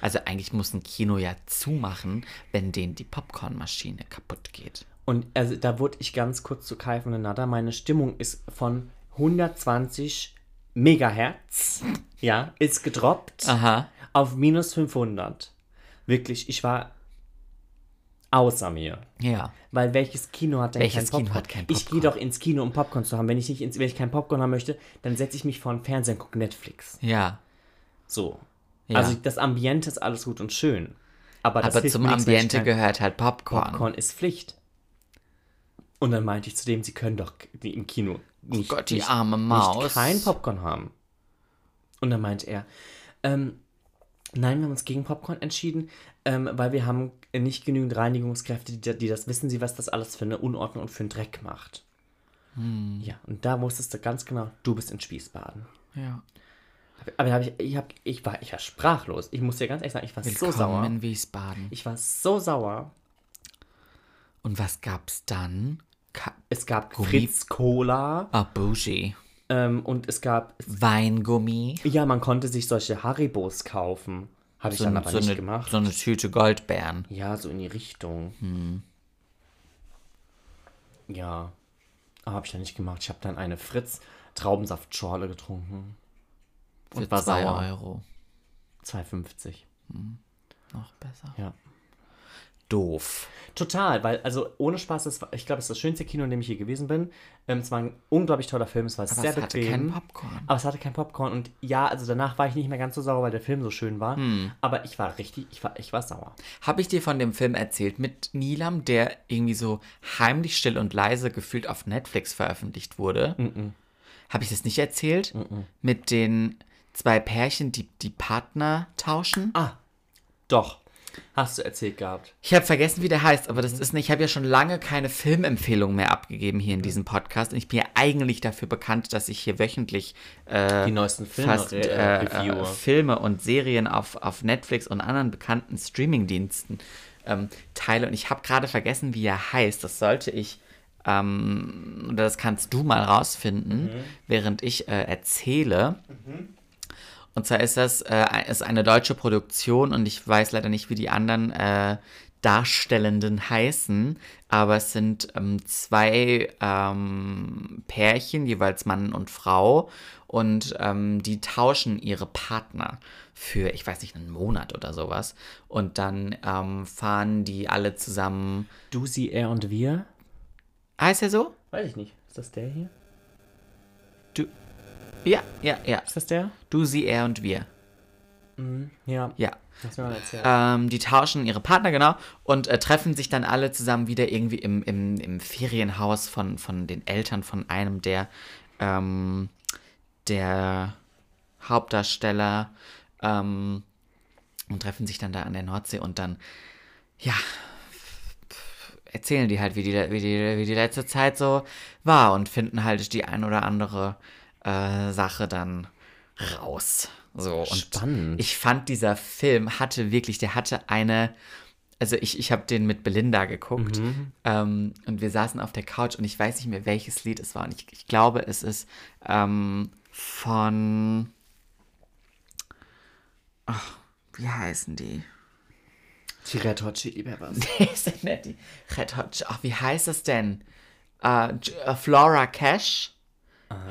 Also eigentlich muss ein Kino ja zumachen, wenn denen die Popcornmaschine kaputt geht. Und also da wurde ich ganz kurz zu Kai von Nada. Meine Stimmung ist von 120 Megahertz, ja, ist gedroppt Aha. auf minus 500. Wirklich, ich war außer mir. Ja. Weil welches Kino hat denn Welches kein Kino Popcorn? hat kein Ich gehe Popcorn? doch ins Kino, um Popcorn zu haben. Wenn ich nicht ins, wenn ich kein Popcorn haben möchte, dann setze ich mich vor den Fernseher und gucke Netflix. Ja. So. Ja. Also das Ambiente ist alles gut und schön. Aber, Aber zum Ambiente kein- gehört halt Popcorn. Popcorn ist Pflicht. Und dann meinte ich zu dem, sie können doch im Kino nicht, Gott, die nicht, arme Maus. nicht kein Popcorn haben. Und dann meinte er, ähm, nein, wir haben uns gegen Popcorn entschieden, ähm, weil wir haben nicht genügend Reinigungskräfte, die, die das wissen, sie, was das alles für eine Unordnung und für einen Dreck macht. Hm. Ja, und da wusstest du ganz genau, du bist in Spießbaden. Ja. Aber ich, ich, hab, ich, war, ich war sprachlos. Ich muss dir ganz ehrlich sagen, ich war Willkommen so sauer. in Wiesbaden. Ich war so sauer. Und was gab's dann? Ka Es gab Gummi- Fritz Cola ah, Bougie. Ähm, und es gab, Weingummi. ja, man konnte sich solche Haribos kaufen. Habe ich dann aber so, nicht eine, gemacht. so eine Tüte Goldbeeren. Ja, so in die Richtung. Hm. Ja, aber habe ich dann nicht gemacht. Ich habe dann eine Fritz Traubensaftschorle getrunken. Für Und war zwei sauer. Euro. 2,50. Noch besser. Ja. Doof. Total, weil, also ohne Spaß, das war, ich glaube, es ist das schönste Kino, in dem ich hier gewesen bin. Ähm, es war ein unglaublich toller Film, es war Aber sehr es hatte bequem. keinen Popcorn. Aber es hatte kein Popcorn und ja, also danach war ich nicht mehr ganz so sauer, weil der Film so schön war. Hm. Aber ich war richtig, ich war, ich war sauer. Habe ich dir von dem Film erzählt mit Nilam, der irgendwie so heimlich still und leise gefühlt auf Netflix veröffentlicht wurde? Habe ich das nicht erzählt? Mit den zwei Pärchen, die die Partner tauschen? Ah, doch. Hast du erzählt gehabt. Ich habe vergessen, wie der heißt, aber das ist nicht. Ich habe ja schon lange keine Filmempfehlung mehr abgegeben hier in diesem Podcast. Und ich bin ja eigentlich dafür bekannt, dass ich hier wöchentlich äh, Die neuesten Filme fast äh, äh, äh, Filme und Serien auf, auf Netflix und anderen bekannten Streamingdiensten ähm, teile. Und ich habe gerade vergessen, wie er heißt. Das sollte ich, ähm, oder das kannst du mal rausfinden, während ich äh, erzähle. Und zwar ist das äh, ist eine deutsche Produktion und ich weiß leider nicht, wie die anderen äh, Darstellenden heißen, aber es sind ähm, zwei ähm, Pärchen, jeweils Mann und Frau, und ähm, die tauschen ihre Partner für, ich weiß nicht, einen Monat oder sowas. Und dann ähm, fahren die alle zusammen. Du, sie, er und wir? Heißt er so? Weiß ich nicht. Ist das der hier? Du. Ja, ja, ja. Ist das der? Du, sie, er und wir. Ja. Ja. Hast du mir mal erzählt. Ähm, die tauschen ihre Partner, genau, und äh, treffen sich dann alle zusammen wieder irgendwie im, im, im Ferienhaus von, von den Eltern von einem der, ähm, der Hauptdarsteller ähm, und treffen sich dann da an der Nordsee und dann, ja, erzählen die halt, wie die, wie die, wie die letzte Zeit so war und finden halt die ein oder andere äh, Sache dann raus. So, und Spannend. ich fand, dieser Film hatte wirklich, der hatte eine, also ich, ich habe den mit Belinda geguckt ähm, und wir saßen auf der Couch und ich weiß nicht mehr, welches Lied es war. Und ich, ich glaube, es ist ähm, von, ach, wie heißen die? Die Red Hot Chili Peppers. ist denn nicht die Red Hot Ch- Ach, wie heißt das denn? Äh, Flora Cash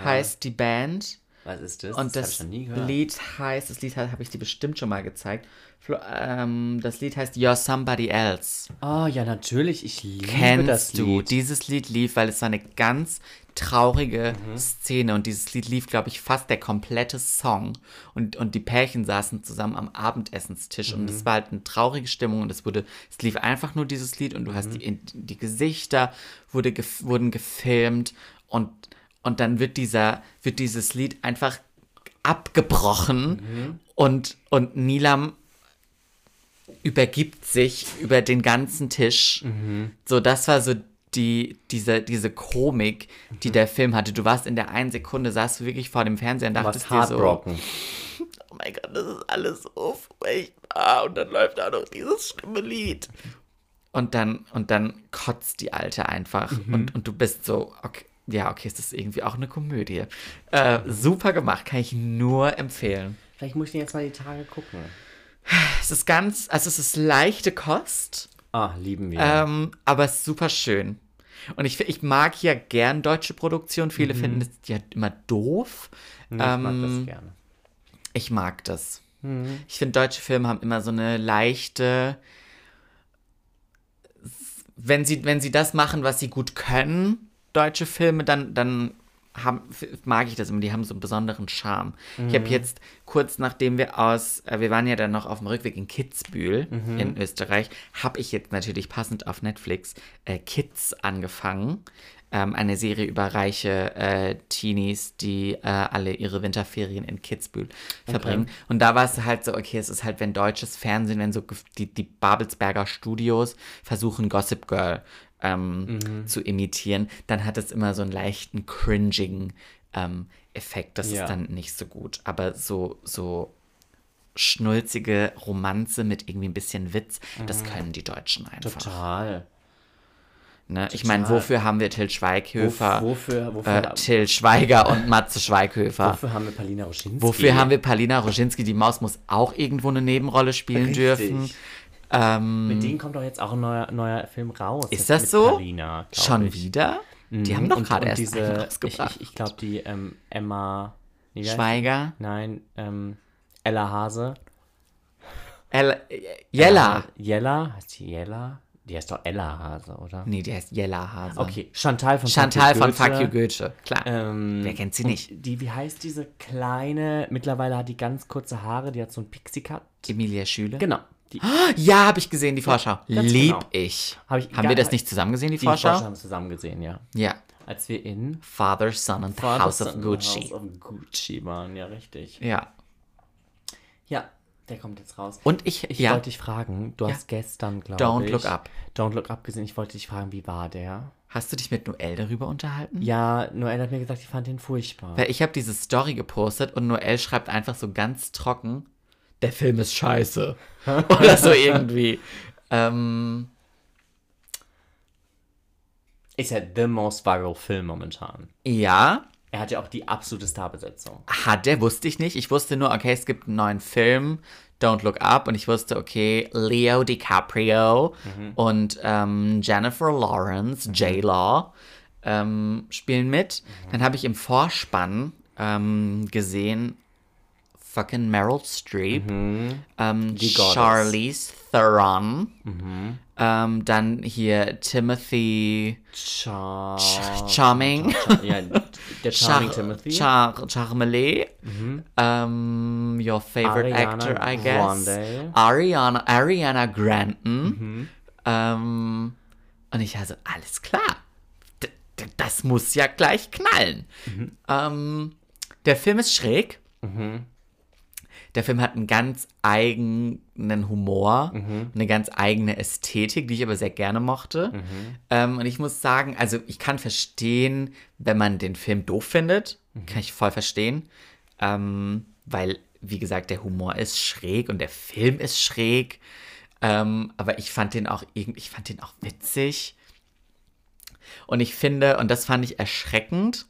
heißt die Band. Was ist das? Und das gehört. Lied heißt, das Lied habe ich dir bestimmt schon mal gezeigt. Flo, ähm, das Lied heißt You're Somebody Else. Oh ja, natürlich. Ich liebe Kennst das du? Lied. Dieses Lied lief, weil es war eine ganz traurige Mhm. Szene und dieses Lied lief, glaube ich, fast der komplette Song. Und, und die Pärchen saßen zusammen am Abendessenstisch und Mhm. es war halt eine traurige Stimmung und es wurde, es lief einfach nur dieses Lied und du Mhm. hast die, die Gesichter wurde, gef- wurden gefilmt und, und dann wird dieser, wird dieses Lied einfach abgebrochen Mhm. und, und Nilam übergibt sich über den ganzen Tisch. Mhm. So, das war so die, diese, diese Komik, die Mhm. der Film hatte. Du warst in der einen Sekunde, saßt du wirklich vor dem Fernseher und dachtest dir so, oh mein Gott, das ist alles so furchtbar. Und dann läuft da noch dieses schlimme Lied. Und dann, und dann kotzt die Alte einfach. Mhm. Und, und du bist so, okay, ja, okay, ist das irgendwie auch eine Komödie. Äh, super gemacht, kann ich nur empfehlen. Vielleicht muss ich den jetzt mal die Tage gucken. Es ist ganz, also es ist leichte Kost. Ah, lieben wir. Ähm, aber es ist super schön. Und ich, ich mag ja gern deutsche Produktion. Viele finden es ja immer doof. Nee, ich mag ähm, das gerne. Ich mag das. Ich finde, deutsche Filme haben immer so eine leichte. Wenn sie, wenn sie das machen, was sie gut können, deutsche Filme, dann, dann haben, mag ich das immer. Die haben so einen besonderen Charme. Ich habe jetzt kurz nachdem wir aus, äh, wir waren ja dann noch auf dem Rückweg in Kitzbühel in Österreich, habe ich jetzt natürlich passend auf Netflix äh, Kids angefangen. Ähm, eine Serie über reiche äh, Teenies, die äh, alle ihre Winterferien in Kitzbühel verbringen. Und da war es halt so, okay, es ist halt, wenn deutsches Fernsehen, wenn so die, die Babelsberger Studios versuchen, Gossip Girl ähm, zu imitieren, dann hat es immer so einen leichten, cringigen ähm, Effekt. Das Ja. ist dann nicht so gut. Aber so, so schnulzige Romanze mit irgendwie ein bisschen Witz, das können die Deutschen einfach. Total. Ne? Ich meine, wofür haben wir Till Schweighöfer, wofür, wofür, äh, Till Schweiger und Matze Schweighöfer? wofür haben wir Palina Roschinski? Wofür haben wir Palina Roginski? Die Maus muss auch irgendwo eine Nebenrolle spielen Richtig. dürfen. Ähm, Mit denen kommt doch jetzt auch ein neuer, neuer Film raus. Ist das so? Glaub schon ich. wieder? Die haben Mhm. doch Und- gerade erst diese, ich, ich, ich glaube, die ähm, Emma. Nee, Schweiger? Nein, ähm, Ella Hase. Ella, Jella. Jella? Heißt die Jella? Die heißt doch Ella Hase, oder? Nee, die heißt Jella Hase. Okay, Chantal von Chantal Fuck You von Goethe. Fuck You Goethe. Klar. Ähm, Wer kennt sie nicht? Die, wie heißt diese kleine, mittlerweile hat die ganz kurze Haare, die hat so einen Pixie-Cut. Emilia Schüle. Genau. Die, Ja, habe ich gesehen, die Vorschau. ganz Lieb genau. ich. Hab ich haben wir das nicht zusammen gesehen, die, die Vorschau? Vorschau haben wir zusammen gesehen, ja. Ja. Als wir in Father, Son and the House of Gucci. House of Gucci waren, ja, richtig. Ja. Ja, der kommt jetzt raus. Und ich, Ich ja, wollte dich fragen, du Ja. hast gestern, glaube Don't ich... Look Up. Don't Look Up gesehen. Ich wollte dich fragen, wie war der? hast du dich mit Noel darüber unterhalten? Ja, Noel hat mir gesagt, ich fand den furchtbar. Weil ich habe diese Story gepostet und Noel schreibt einfach so ganz trocken, der Film ist scheiße. Oder so irgendwie. Ähm, Ist ja the most viral Film momentan. ja, Er hat ja auch die absolute Starbesetzung. hat der, wusste ich nicht. Ich wusste nur, okay, es gibt einen neuen Film, Don't Look Up. Und ich wusste, okay, Leo DiCaprio und ähm, Jennifer Lawrence, J-Law, ähm, spielen mit. Dann habe ich im Vorspann ähm, gesehen, fucking Meryl Streep, ähm, Die Goddess. Charlize Theron, ähm, dann hier Timothy Char Charming. ja, der Charming Timothy. Char Charmelet. Ähm, your favorite Ariana actor, I guess. Grande. Ariana, Ariana Grandin. Ähm, und ich also, alles klar. D das muss ja gleich knallen. Ähm, der Film ist schräg. Der Film hat einen ganz eigenen Humor, eine ganz eigene Ästhetik, die ich aber sehr gerne mochte. Ähm, und ich muss sagen, also ich kann verstehen, wenn man den Film doof findet, kann ich voll verstehen, ähm, weil, wie gesagt, der Humor ist schräg und der Film ist schräg. Ähm, aber ich fand den auch irgendwie, ich fand den auch witzig. Und ich finde, und das fand ich erschreckend,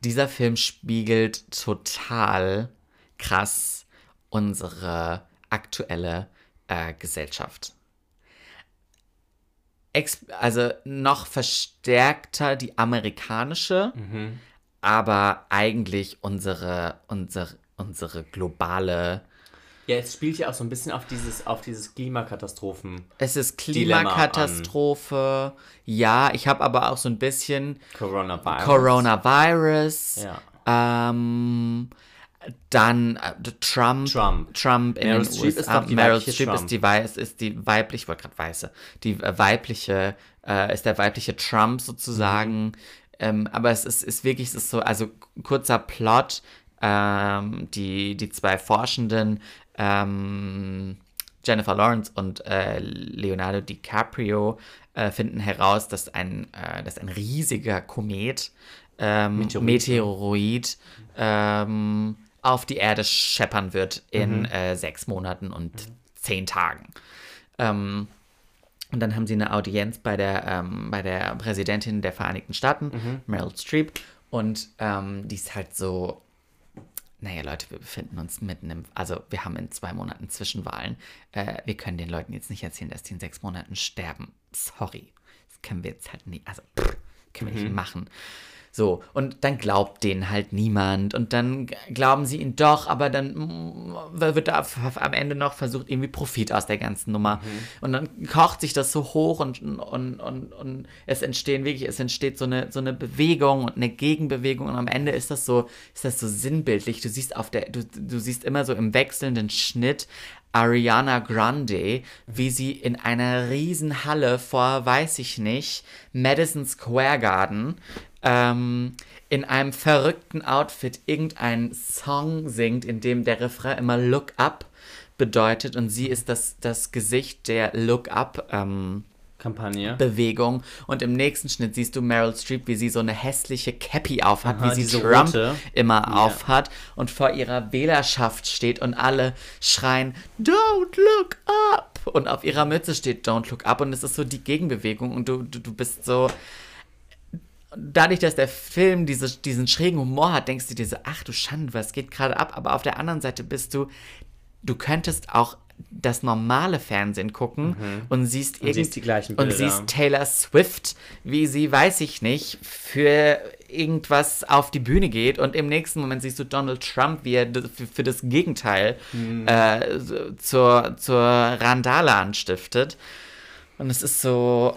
dieser Film spiegelt total krass unsere aktuelle äh, Gesellschaft. Ex also noch verstärkter die amerikanische, aber eigentlich unsere, unsere, unsere globale. Ja, es spielt ja auch so ein bisschen auf dieses, auf dieses Klimakatastrophen. Es ist Klimakatastrophe. Ja, ich habe aber auch so ein bisschen Coronavirus. Coronavirus. Ja. Ähm, dann äh, Trump. Trump. Trump in Meryl den Streep USA. ist Meryl Streep Trump. ist die weiß, ist die weibliche, ich wollte gerade weiße, die äh, weibliche, äh, ist der weibliche Trump sozusagen. Mhm. Ähm, aber es ist, ist wirklich, es ist so, also kurzer Plot. Ähm, die, die zwei Forschenden, ähm, Jennifer Lawrence und äh, Leonardo DiCaprio, äh, finden heraus, dass ein, äh, dass ein riesiger Komet, ähm, Meteorit. Meteoroid, ähm, auf die Erde scheppern wird in äh, sechs Monaten und zehn Tagen. Ähm, und dann haben sie eine Audienz bei der, ähm, bei der Präsidentin der Vereinigten Staaten, Meryl Streep. Und ähm, die ist halt so, naja, Leute, wir befinden uns mitten im, also wir haben in zwei Monaten Zwischenwahlen. Äh, wir können den Leuten jetzt nicht erzählen, dass die in sechs Monaten sterben. Sorry. Das können wir jetzt halt nicht, also pff, können wir nicht machen. So, und dann glaubt denen halt niemand und dann glauben sie ihn doch, aber dann wird da am Ende noch versucht, irgendwie Profit aus der ganzen Nummer. Und dann kocht sich das so hoch und, und, und, und es entstehen wirklich, es entsteht so eine, so eine Bewegung und eine Gegenbewegung und am Ende ist das so, ist das so sinnbildlich. Du siehst auf der, du, du siehst immer so im wechselnden Schnitt Ariana Grande, wie sie in einer riesen Halle vor, weiß ich nicht, Madison Square Garden, ähm, in einem verrückten Outfit irgendeinen Song singt, in dem der Refrain immer Look Up bedeutet und sie ist das, das Gesicht der Look Up ähm, Kampagne. Bewegung und im nächsten Schnitt siehst du Meryl Streep, wie sie so eine hässliche Cappy aufhat, Aha, wie sie diese Trump rote. immer aufhat und vor ihrer Wählerschaft steht und alle schreien Don't look up und auf ihrer Mütze steht Don't look up und es ist so die Gegenbewegung und du, du, du bist so dadurch, dass der Film diese, diesen schrägen Humor hat, denkst du dir so, ach du Schande, was geht gerade ab? Aber auf der anderen Seite bist du, du könntest auch das normale Fernsehen gucken und siehst Mhm. Und siehst die gleichen und Bilder. siehst Taylor Swift, wie sie, weiß ich nicht, für irgendwas auf die Bühne geht und im nächsten Moment siehst du Donald Trump, wie er für, das Gegenteil Mhm. äh, zur, zur Randale anstiftet. Und es ist so,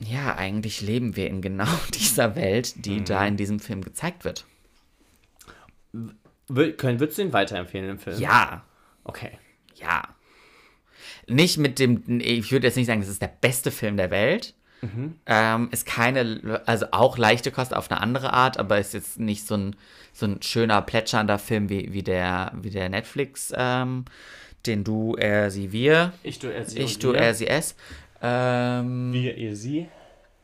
ja, eigentlich leben wir in genau dieser Welt, die Mhm. da in diesem Film gezeigt wird. Können, würdest du ihn weiterempfehlen im Film? Ja, Okay. ja. Nicht mit dem, ich würde jetzt nicht sagen, das ist der beste Film der Welt. Ähm, ist keine, also auch leichte Kost auf eine andere Art, aber ist jetzt nicht so ein, so ein schöner, plätschernder Film wie, wie der, wie der Netflix, ähm, den du, er, sie, wir, Ich, du, er, sie. ich, du, er, sie, es. Ähm, Wir, ihr, sie.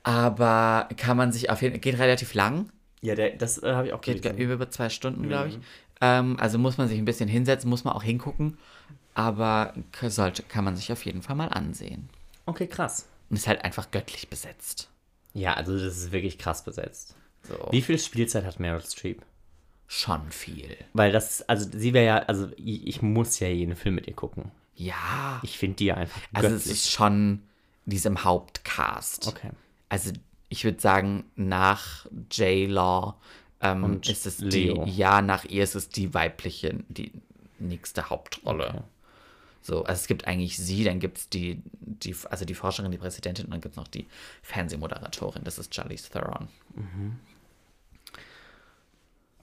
aber kann man sich auf jeden Fall, geht relativ lang, Ja, der, das äh, habe ich auch geht gelesen. über zwei Stunden, glaube ich. Ähm, also muss man sich ein bisschen hinsetzen, muss man auch hingucken, aber sollte, kann man sich auf jeden Fall mal ansehen. Okay, krass. Und ist halt einfach göttlich besetzt. Ja, also das ist wirklich krass besetzt. So. Wie viel Spielzeit hat Meryl Streep? Schon viel. Weil das, also sie wäre ja, also ich, ich muss ja jeden Film mit ihr gucken. Ja. Ich finde die ja einfach also es göttlich. ist schon diesem Hauptcast. Okay. Also ich würde sagen, nach J-Law ähm, ist es Leo. die, ja, nach ihr ist es die weibliche, die nächste Hauptrolle. Okay. So, also es gibt eigentlich sie, dann gibt es die, die, also die Forscherin, die Präsidentin und dann gibt es noch die Fernsehmoderatorin, das ist Charlize Theron.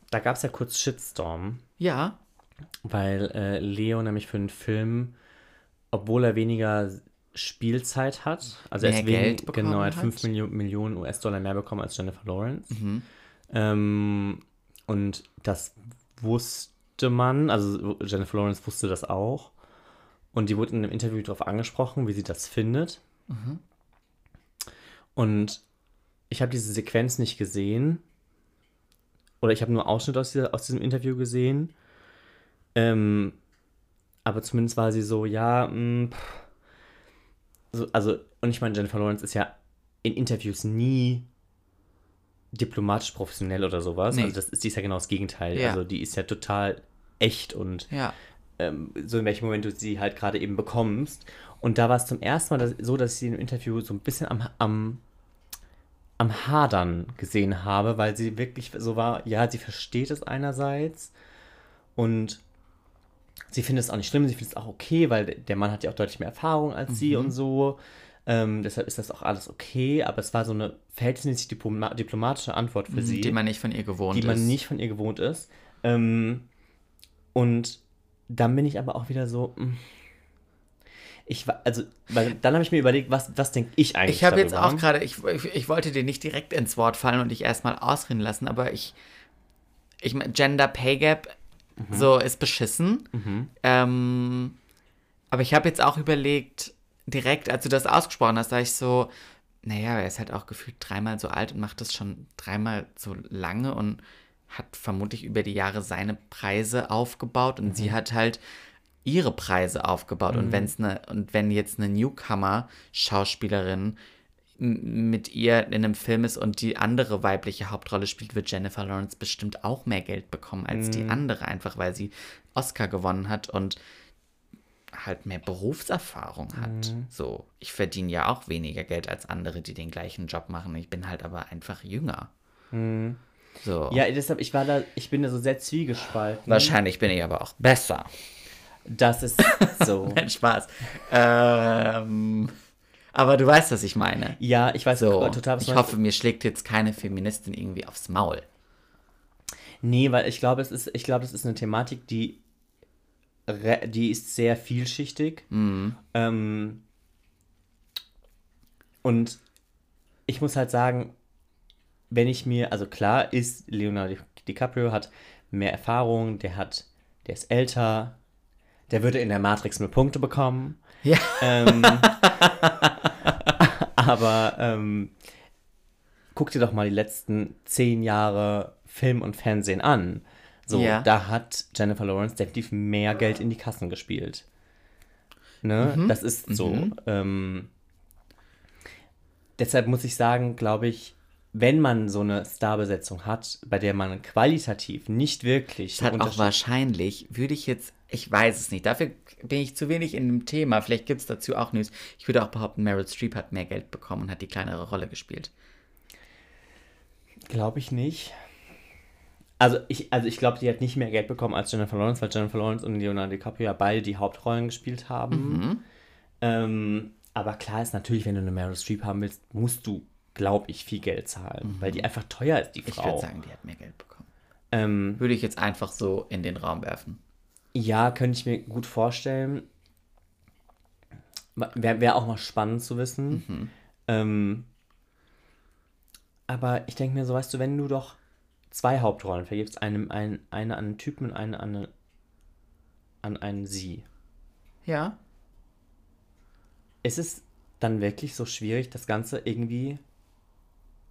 Da gab es ja kurz Shitstorm, Ja, weil äh, Leo nämlich für einen Film, obwohl er weniger Spielzeit hat, also er Mehr wegen, Geld bekommen genau, er hat hat. 5 Millionen, Millionen US-Dollar mehr bekommen als Jennifer Lawrence. Mhm. Ähm, und das wusste man, also Jennifer Lawrence wusste das auch. Und die wurde in einem Interview darauf angesprochen, wie sie das findet. Mhm. Und ich habe diese Sequenz nicht gesehen. Oder ich habe nur Ausschnitt aus, dieser, aus diesem Interview gesehen. Ähm, aber zumindest war sie so, ja, mh, pff. so, also, und ich meine, Jennifer Lawrence ist ja in Interviews nie diplomatisch professionell oder sowas. Nee. Also das ist, die ist ja genau das Gegenteil. Ja. Also die ist ja total echt und ja. Ähm, so in welchem Moment du sie halt gerade eben bekommst. Und da war es zum ersten Mal so, dass ich sie im Interview so ein bisschen am, am, am Hadern gesehen habe, weil sie wirklich so war, ja, sie versteht es einerseits und sie findet es auch nicht schlimm, sie findet es auch okay, weil der Mann hat ja auch deutlich mehr Erfahrung als sie und so. Ähm, deshalb ist das auch alles okay, aber es war so eine verhältnismäßig diploma diplomatische Antwort für sie Die man nicht von ihr gewohnt die ist. man nicht von ihr gewohnt ist. Ähm, und dann bin ich aber auch wieder so. mm. Ich war, also, weil dann habe ich mir überlegt, was, was denke ich eigentlich Ich habe jetzt auch gerade, ich, ich, ich wollte dir nicht direkt ins Wort fallen und dich erstmal ausreden lassen, aber ich, ich meine, Gender Pay Gap, Mhm. so ist beschissen. Ähm, aber ich habe jetzt auch überlegt, direkt, als du das ausgesprochen hast, da ich so, naja, er ist halt auch gefühlt dreimal so alt und macht das schon dreimal so lange und hat vermutlich über die Jahre seine Preise aufgebaut und Mhm. sie hat halt ihre Preise aufgebaut. Und wenn's ne, und wenn jetzt eine Newcomer-Schauspielerin mit ihr in einem Film ist und die andere weibliche Hauptrolle spielt, wird Jennifer Lawrence bestimmt auch mehr Geld bekommen als die andere, einfach weil sie Oscar gewonnen hat und halt mehr Berufserfahrung hat. So, ich verdiene ja auch weniger Geld als andere, die den gleichen Job machen. Ich bin halt aber einfach jünger. So. Ja, deshalb, ich war da, ich bin da so sehr zwiegespalten. Wahrscheinlich bin ich aber auch besser. Das ist so. Nein, Spaß. Ähm, aber du weißt, was ich meine. ja, ich weiß So, total, was ich hoffe, mir schlägt jetzt keine Feministin irgendwie aufs Maul. Nee, weil ich glaube, es ist, ich glaube, das ist eine Thematik, die, die ist sehr vielschichtig. Ähm, und ich muss halt sagen, wenn ich mir, also klar ist, Leonardo DiCaprio hat mehr Erfahrung, der hat, der ist älter, der würde in der Matrix mehr Punkte bekommen. Ja. Ähm, Aber ähm, guck dir doch mal die letzten zehn Jahre Film und Fernsehen an. So, Ja. da hat Jennifer Lawrence definitiv mehr Geld in die Kassen gespielt. Ne? Mhm. Das ist so. Ähm, deshalb muss ich sagen, glaube ich, wenn man so eine Starbesetzung hat, bei der man qualitativ nicht wirklich Es hat auch wahrscheinlich, würde ich jetzt, ich weiß es nicht, dafür bin ich zu wenig in dem Thema, vielleicht gibt es dazu auch News. Ich würde auch behaupten, Meryl Streep hat mehr Geld bekommen und hat die kleinere Rolle gespielt. Glaube ich nicht. Also ich, also ich glaube, die hat nicht mehr Geld bekommen als Jennifer Lawrence, weil Jennifer Lawrence und Leonardo DiCaprio ja beide die Hauptrollen gespielt haben. Ähm, aber klar ist natürlich, wenn du eine Meryl Streep haben willst, musst du, glaube ich, viel Geld zahlen, weil die einfach teuer ist, die Ich Frau. würde sagen, die hat mehr Geld bekommen. ähm, Würde ich jetzt einfach so in den Raum werfen. ja, könnte ich mir gut vorstellen. Wäre wär auch mal spannend zu wissen. Ähm, aber ich denke mir so, weißt du, wenn du doch zwei Hauptrollen vergibst, einem, ein, eine an einen Typen und eine an, eine, an einen Sie, Ja. ist es dann wirklich so schwierig, das Ganze irgendwie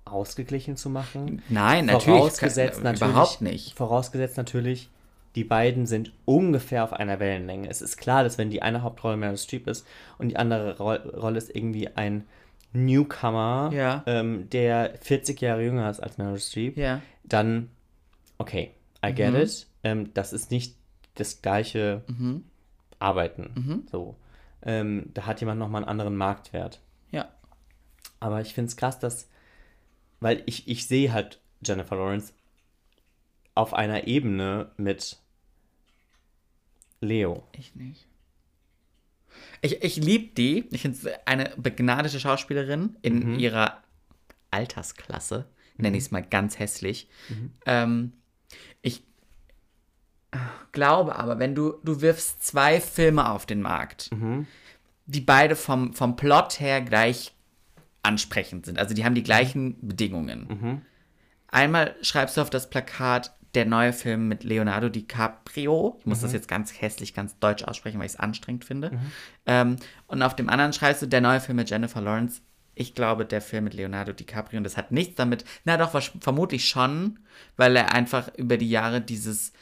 ausgeglichen zu machen? Nein, natürlich. Vorausgesetzt kann- natürlich. Überhaupt nicht. Vorausgesetzt natürlich, die beiden sind ungefähr auf einer Wellenlänge. Es ist klar, dass wenn die eine Hauptrolle Meryl Streep ist und die andere Ro Rolle ist irgendwie ein Newcomer, Ja. ähm, der 40 Jahre jünger ist als Meryl Streep, Ja. dann, okay, I get Mhm. it. Ähm, das ist nicht das gleiche Mhm. Arbeiten. So. Ähm, da hat jemand nochmal einen anderen Marktwert. Ja. Aber ich finde es krass, dass, weil ich, ich sehe halt Jennifer Lawrence auf einer Ebene mit Leo. Ich nicht. Ich, ich liebe die. Ich finde sie eine begnadete Schauspielerin in ihrer Altersklasse. Nenne ich es mal ganz hässlich. Ähm, ich glaube aber, wenn du, du wirfst zwei Filme auf den Markt, die beide vom, vom Plot her gleich ansprechend sind. Also die haben die gleichen Bedingungen. Einmal schreibst du auf das Plakat der neue Film mit Leonardo DiCaprio. Ich muss das jetzt ganz hässlich, ganz deutsch aussprechen, weil ich es anstrengend finde. Ähm, und auf dem anderen schreibst du der neue Film mit Jennifer Lawrence. Ich glaube, der Film mit Leonardo DiCaprio. Und das hat nichts damit, na doch, vermutlich schon, weil er einfach über die Jahre dieses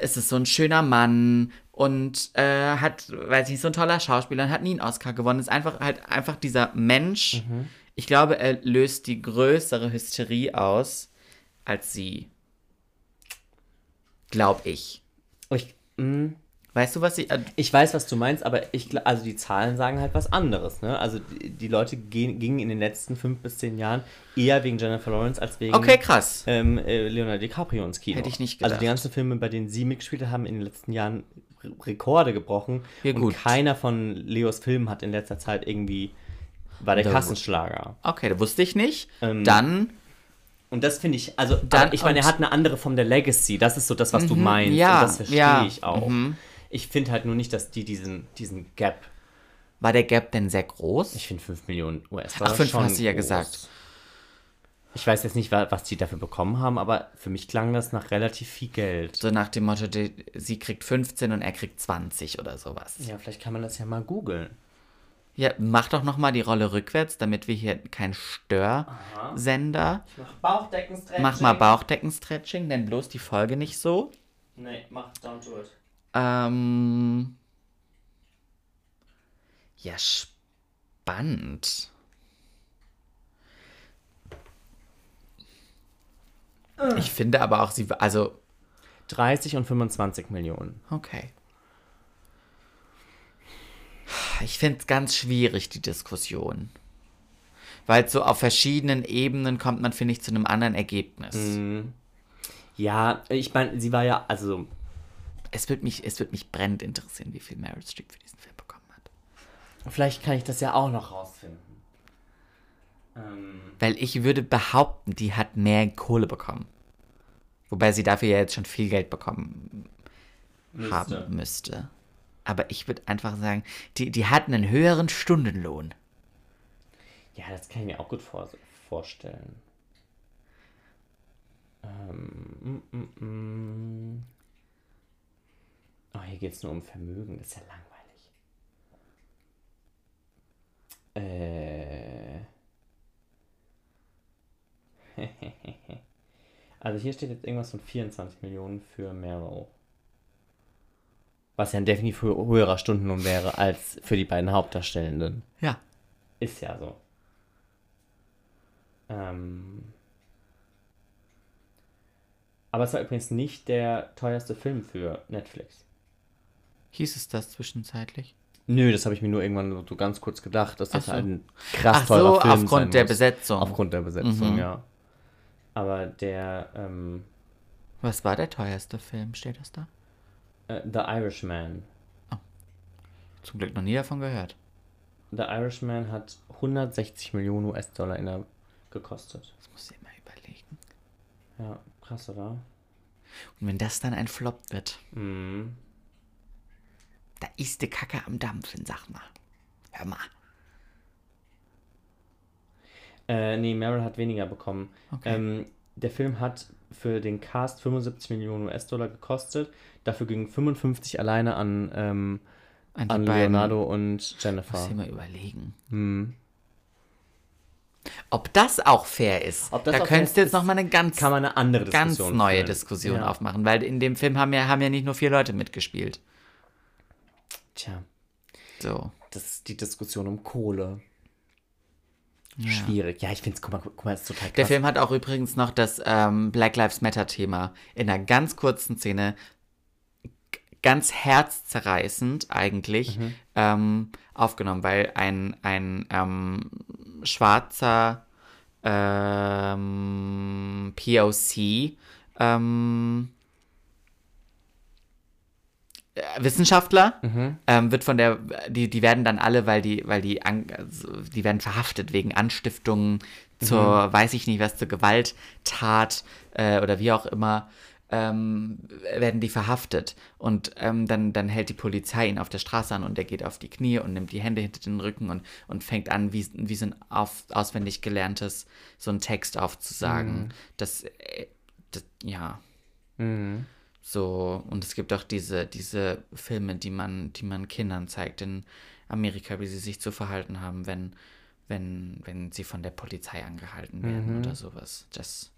es ist so ein schöner Mann und äh, hat, weiß nicht, so ein toller Schauspieler und hat nie einen Oscar gewonnen. Ist einfach halt einfach dieser Mensch. Ich glaube, er löst die größere Hysterie aus als sie. Glaub ich. Ich, mh, Weißt du, was ich. Äh, ich weiß, was du meinst, aber ich, also die Zahlen sagen halt was anderes. Ne? Also die, die Leute gehen, gingen in den letzten fünf bis zehn Jahren eher wegen Jennifer Lawrence als wegen okay, krass. ähm, äh, Leonardo DiCaprio ins Kino. Hätte ich nicht Also gedacht. die ganzen Filme, bei denen sie mitgespielt hat, haben in den letzten Jahren Re Rekorde gebrochen. Ja, und keiner von Leos Filmen hat in letzter Zeit irgendwie war der Da- Kassenschlager. Okay, das wusste ich nicht. Ähm, Dann. Und das finde ich, also Dann- ich meine, er hat eine andere Form der Legacy. Das ist so das, was du meinst. ja, und das verstehe ja, ich auch. mhm. Ich finde halt nur nicht, dass die diesen, diesen Gap. War der Gap denn sehr groß? Ich finde 5 Millionen US-Dollar. Ach, fünf schon hast du ja groß. gesagt. Ich weiß jetzt nicht, wa- was die dafür bekommen haben, aber für mich klang das nach relativ viel Geld. So nach dem Motto, die, sie kriegt 15 und er kriegt 20 oder sowas. Ja, vielleicht kann man das ja mal googeln. Ja, mach doch noch mal die Rolle rückwärts, damit wir hier kein Störsender. Ich mach Bauchdeckenstretching. Mach mal Bauchdeckenstretching, denn bloß die Folge nicht so. Nee, mach, don't do it. Ähm. Ja, spannend. Ich finde aber auch, sie, also, 30 und 25 Millionen. okay. Ich finde es ganz schwierig, die Diskussion. Weil so auf verschiedenen Ebenen kommt man, finde ich, zu einem anderen Ergebnis. Ja, ich meine, sie war ja, also, Es, wird mich, es wird mich brennend interessieren, wie viel Meryl Streep für diesen Film bekommen hat. vielleicht kann ich das ja auch noch rausfinden. Ähm, Weil ich würde behaupten, die hat mehr Kohle bekommen. Wobei sie dafür ja jetzt schon viel Geld bekommen haben müsste. Aber ich würde einfach sagen, die, die hat einen höheren Stundenlohn. Ja, das kann ich mir auch gut vor vorstellen. Ähm, mm, mm, mm hier geht es nur um Vermögen. Das ist ja langweilig. Äh. also hier steht jetzt irgendwas von 24 Millionen für Merrow. Was ja ein definitiv höherer Stundenlohn wäre als für die beiden Hauptdarstellenden. Ja. Ist ja so. Ähm. Aber es war übrigens nicht der teuerste Film für Netflix. Hieß es das zwischenzeitlich? Nö, das habe ich mir nur irgendwann so- ganz kurz gedacht, dass das so. ein krass Ach teurer so, Film sein aufgrund der muss. Besetzung. Aufgrund der Besetzung, Mhm. ja. Aber der ähm, Was war der teuerste Film? Steht das da? äh, The Irishman. Zum Glück noch nie davon gehört. The Irishman hat 160 Millionen US-Dollar in der gekostet. Das muss ich mal überlegen. Ja, krass, oder? Und wenn das dann ein Flop wird, Mhm. Da ist die Kacke am Dampfen, sag mal. Hör mal. Äh, nee, Meryl hat weniger bekommen. Okay. Ähm, der Film hat für den Cast 75 Millionen US-Dollar gekostet. Dafür gingen 55 alleine an, ähm, An an. Leonardo und Muss ich Jennifer. mal überlegen. Hm. Ob das auch fair ist. Da könntest du jetzt nochmal eine ganz, Kann man eine andere ganz Diskussion neue führen. Diskussion Ja. aufmachen, weil in dem Film haben ja, haben ja nicht nur vier Leute mitgespielt. Tja, So. das ist die Diskussion um Kohle. Ja. Schwierig. Ja, ich finde es, guck mal, guck mal, ist total krass. Der Film hat auch übrigens noch das ähm, Black Lives Matter-Thema in einer ganz kurzen Szene, ganz herzzerreißend eigentlich, Mhm. ähm, aufgenommen, weil ein, ein ähm, schwarzer POC ähm, äh, Wissenschaftler Mhm. ähm, wird von der die die werden dann alle weil die weil die an, also, die werden verhaftet wegen Anstiftungen zur weiß ich nicht was zur Gewalttat äh, oder wie auch immer ähm, werden die verhaftet und ähm, dann dann hält die Polizei ihn auf der Straße an und er geht auf die Knie und nimmt die Hände hinter den Rücken und und fängt an wie wie so ein auf, auswendig gelerntes so ein Text aufzusagen das, äh, das ja Mhm. So, und es gibt auch diese, diese Filme, die man, die man Kindern zeigt in Amerika, wie sie sich zu verhalten haben, wenn, wenn, wenn sie von der Polizei angehalten werden oder sowas. Dass,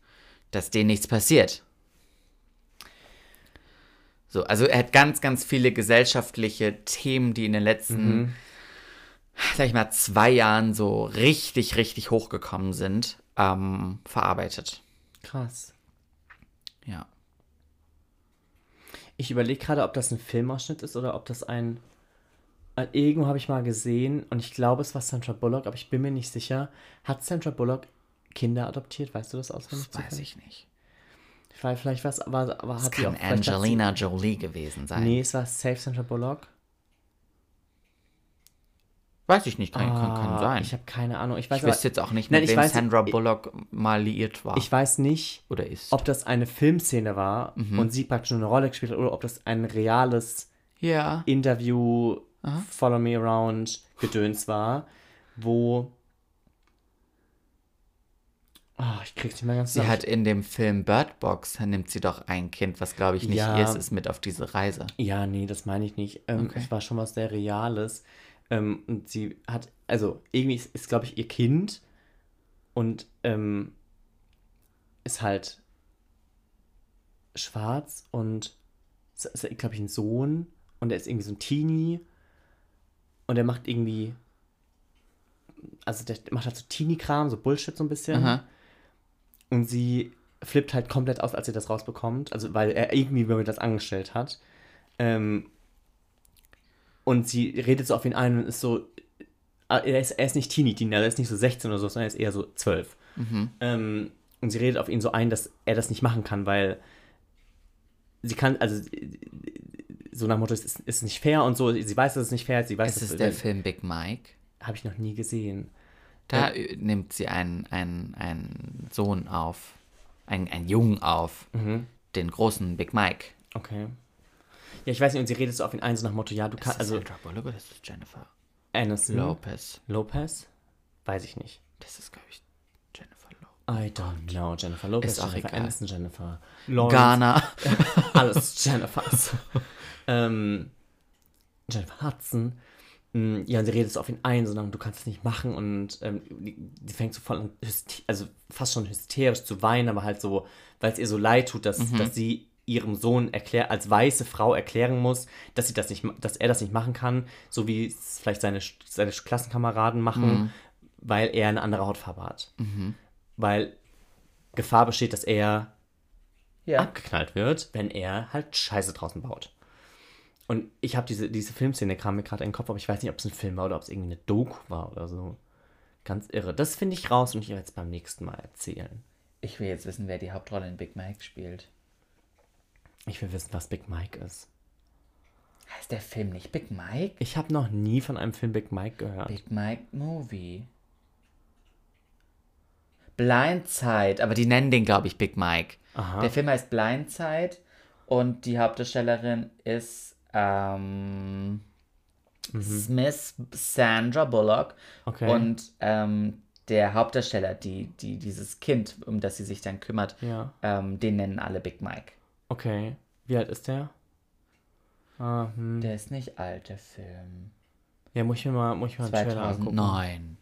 dass denen nichts passiert. So, also er hat ganz, ganz viele gesellschaftliche Themen, die in den letzten, sag ich mal, zwei Jahren so richtig, richtig hochgekommen sind, ähm, verarbeitet. Krass. Ja. Ich überlege gerade, ob das ein Filmausschnitt ist oder ob das ein. Irgendwo habe ich mal gesehen und ich glaube, es war Sandra Bullock, aber ich bin mir nicht sicher. Hat Sandra Bullock Kinder adoptiert? Weißt du das auswendig? Das weiß ich nicht. Weil vielleicht was, aber, aber hat sie kann auch. Angelina Jolie gewesen sein. Nee, es war Safe Sandra Bullock. Weiß ich nicht, kann, kann, kann Ah, sein. Ich habe keine Ahnung. Ich Ich weiß, aber, wüsste jetzt auch nicht, Nein, mit ich wem weiß- Sandra ich- Bullock mal liiert war. ich weiß nicht, oder ist. ob das eine Filmszene war Mhm. und sie praktisch eine Rolle gespielt hat oder ob das ein reales ja. Interview, Follow Me Around Gedöns war, wo. Ah, ich krieg's nicht mehr ganz Sie hat in dem Film Bird Box, nimmt sie doch ein Kind, was glaube ich nicht Ja. ihr ist, ist mit auf diese Reise. Ja, nee, das meine ich nicht. Ähm, Okay. Es war schon was sehr Reales. Ähm, und sie hat, also irgendwie ist, ist glaube ich, ihr Kind und ähm, ist halt schwarz und ist, glaube ich, ein Sohn und er ist irgendwie so ein Teenie und er macht irgendwie, also der macht halt so Teenie-Kram, so Bullshit so ein bisschen. Aha. Und sie flippt halt komplett aus, als sie das rausbekommt. Also, weil er irgendwie mir das angestellt hat. Ähm, und sie redet so auf ihn ein und ist so. äh, Er ist, er ist nicht Teenie-Teenie, er ist nicht so 16 oder so, sondern er ist eher so 12. Ähm, und sie redet auf ihn so ein, dass er das nicht machen kann, weil sie kann, also so nach dem Motto, es ist, ist nicht fair und so. Sie weiß, dass es nicht fair ist. Sie weiß, Ist dass es der Film Big Mike? Habe ich noch nie gesehen. Da äh, nimmt sie einen, einen, einen Sohn auf, einen, einen Jungen auf, Mhm. den großen Big Mike. Okay. Ja, ich weiß nicht, und sie redet so auf ihn ein, so nach Motto, ja, du Ist kannst, also Sandra Bullock oder ist das Jennifer Aniston. Lopez? Lopez? Weiß ich nicht. Das ist, glaube ich, Jennifer Lopez. I don't know. Jennifer Lopez, Ist Jennifer egal. Aniston, Jennifer Lawrence. Ghana. Alles Jennifers. ähm, Jennifer Hudson. mm, ja, sie redet so auf ihn ein, sondern du kannst es nicht machen und ähm, die fängt so voll an, also fast schon hysterisch zu weinen, aber halt so, weil es ihr so leid tut, dass, dass sie ihrem Sohn erklär, als weiße Frau erklären muss, dass sie das nicht, dass er das nicht machen kann, so wie es vielleicht seine, seine Klassenkameraden machen, weil er eine andere Hautfarbe hat. Weil Gefahr besteht, dass er Ja. abgeknallt wird, wenn er halt Scheiße draußen baut. Und ich habe diese, diese Filmszene kam mir gerade in den Kopf, aber ich weiß nicht, ob es ein Film war oder ob es irgendwie eine Doku war oder so. Ganz irre. Das finde ich raus und ich werde es beim nächsten Mal erzählen. Ich will jetzt wissen, wer die Hauptrolle in Big Mike spielt. Ich will wissen, was Big Mike ist. Heißt der Film nicht Big Mike? Ich habe noch nie von einem Film Big Mike gehört. Big Mike Movie. Blindside, aber die nennen den, glaube ich, Big Mike. Aha. Der Film heißt Blindside und die Hauptdarstellerin ist ähm, Smith Sandra Bullock. Okay. Und ähm, der Hauptdarsteller, die, die, dieses Kind, um das sie sich dann kümmert, Ja. ähm, den nennen alle Big Mike. Okay. Wie alt ist der? Ah, hm. Der ist nicht alt, der Film. Ja, muss ich mir mal, muss ich mal einen Trailer angucken. 2009.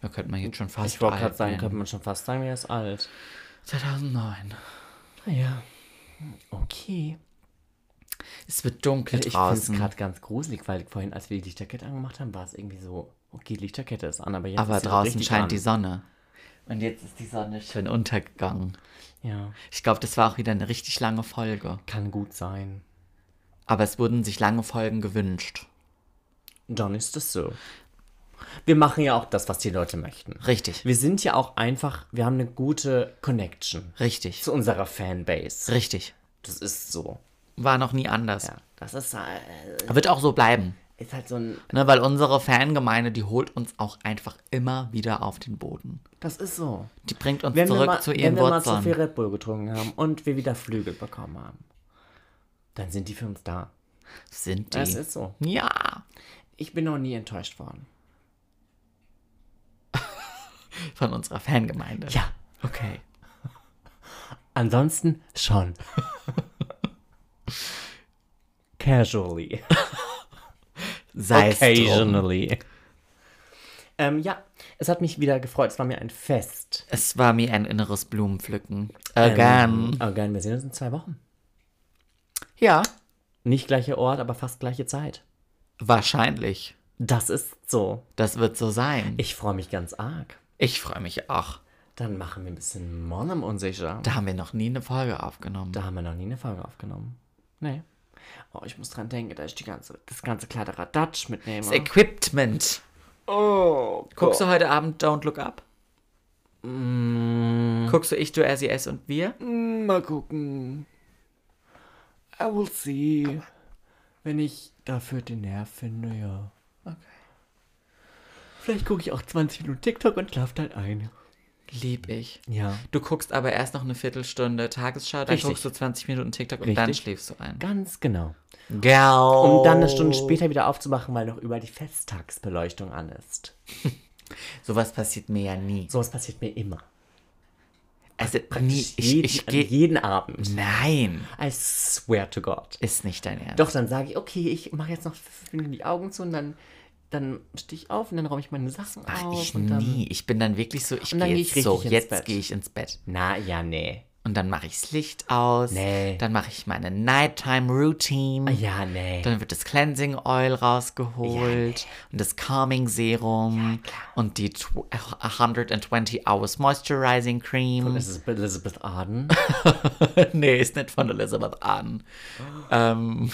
Da könnte man jetzt schon fast Ich wollte gerade sagen, nennen. könnte man schon fast sagen, er ist alt. 2009. Naja. Okay. Es wird dunkel Ich finde es draußen. gerade ganz gruselig, weil vorhin, als wir die Lichterkette angemacht haben, war es irgendwie so, okay, Lichterkette ist an, aber jetzt Aber ist sie draußen richtig scheint an. die Sonne. Und jetzt ist die Sonne schön untergegangen. Ja, Ich glaube, das war auch wieder eine richtig lange Folge. kann gut sein. Aber es wurden sich lange Folgen gewünscht. Dann ist es so. Wir machen ja auch das, was die Leute möchten. Richtig. Wir sind ja auch einfach, wir haben eine gute Connection Richtig. zu unserer Fanbase. Richtig. Das ist so. War noch nie anders. Ja, das ist, äh, Wird auch so bleiben. Ist halt so ein, Ne, weil unsere Fangemeinde, die holt uns auch einfach immer wieder auf den Boden. das ist so. Die bringt uns Wenn zurück mal, zu wenn ihren wir mal zu Wurzeln. viel Red Bull getrunken haben und wir wieder Flügel bekommen haben, dann sind die für uns da. Sind die. Das ist so. ja. Ich bin noch nie enttäuscht worden. Von unserer Fangemeinde. Ja. Okay. Ansonsten schon. Casually. Sei es. Occasionally. Ähm, ja, es hat mich wieder gefreut. Es war mir ein Fest. Es war mir ein inneres Blumenpflücken. Again. Ähm, again, wir sehen uns in zwei Wochen. Ja. Nicht gleicher Ort, aber fast gleiche Zeit. Wahrscheinlich. Das ist so. Das wird so sein. Ich freue mich ganz arg. Ich freue mich auch. Dann machen wir ein bisschen Monem unsicher. Da haben wir noch nie eine Folge aufgenommen. Da haben wir noch nie eine Folge aufgenommen. Nee. Oh, ich muss dran denken, da ich die ganze, das ganze Kladderadatsch mitnehme. Das Equipment. oh, Guckst du heute Abend Don't Look Up? Mm, Guckst du Ich, du, er, sie, es und wir? mal gucken. I will see. Wenn ich dafür den Nerv finde, ja. Okay. Vielleicht gucke ich auch 20 Minuten TikTok und schlaf dann ein. Lieb ich. Ja. Du guckst aber erst noch eine Viertelstunde Tagesschau, dann Richtig. guckst du 20 Minuten TikTok und dann Richtig. schläfst du ein. Ganz genau. Genau. Um dann eine Stunde später wieder aufzumachen, weil noch über die Festtagsbeleuchtung an ist. Sowas passiert mir ja nie. Sowas passiert mir immer. Also nie. Ich, jeden, ich gehe. jeden Abend. Nein. I swear to God. Ist nicht dein Ernst. Doch, dann sage ich, okay, ich mache jetzt noch fünf Minuten die Augen zu und dann, dann stehe ich auf und dann räume ich meine Sachen Ach, auf. ich und dann, nie. Ich bin dann wirklich so, ich gehe geh jetzt so, jetzt gehe ich ins Bett. Na, ja, nee. Und dann mache ich das Licht aus. Nee. Dann mache ich meine Nighttime Routine. Ja, nee. Dann wird das Cleansing Oil rausgeholt und das Calming Serum und die tw- 120 Hours Moisturizing Cream. Elizabeth, Elizabeth Arden. nee, ist nicht von Elizabeth Arden. Ähm,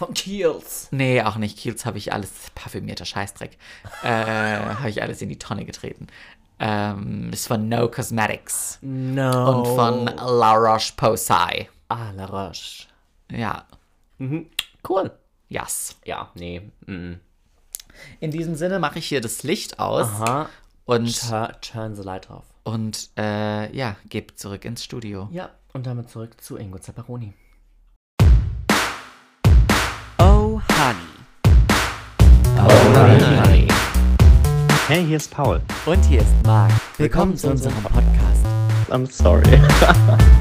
Von Kiehl's. nee, auch nicht. Kiehl's habe ich alles, parfümierter Scheißdreck, äh, habe ich alles in die Tonne getreten. Ähm, ist von No Cosmetics No. und von La Roche-Posay. Ah, La Roche. Ja, Cool. yes. Ja, nee. Mm. In diesem Sinne mache ich hier das Licht aus Aha. und Turn, turn the light off. Und äh, ja, gebe zurück ins Studio. Ja, und damit zurück zu Ingo Zapparoni. Honey. Oh, honey. Hey, hier ist Paul. Und hier ist Marc. Willkommen zu unserem Podcast. I'm sorry.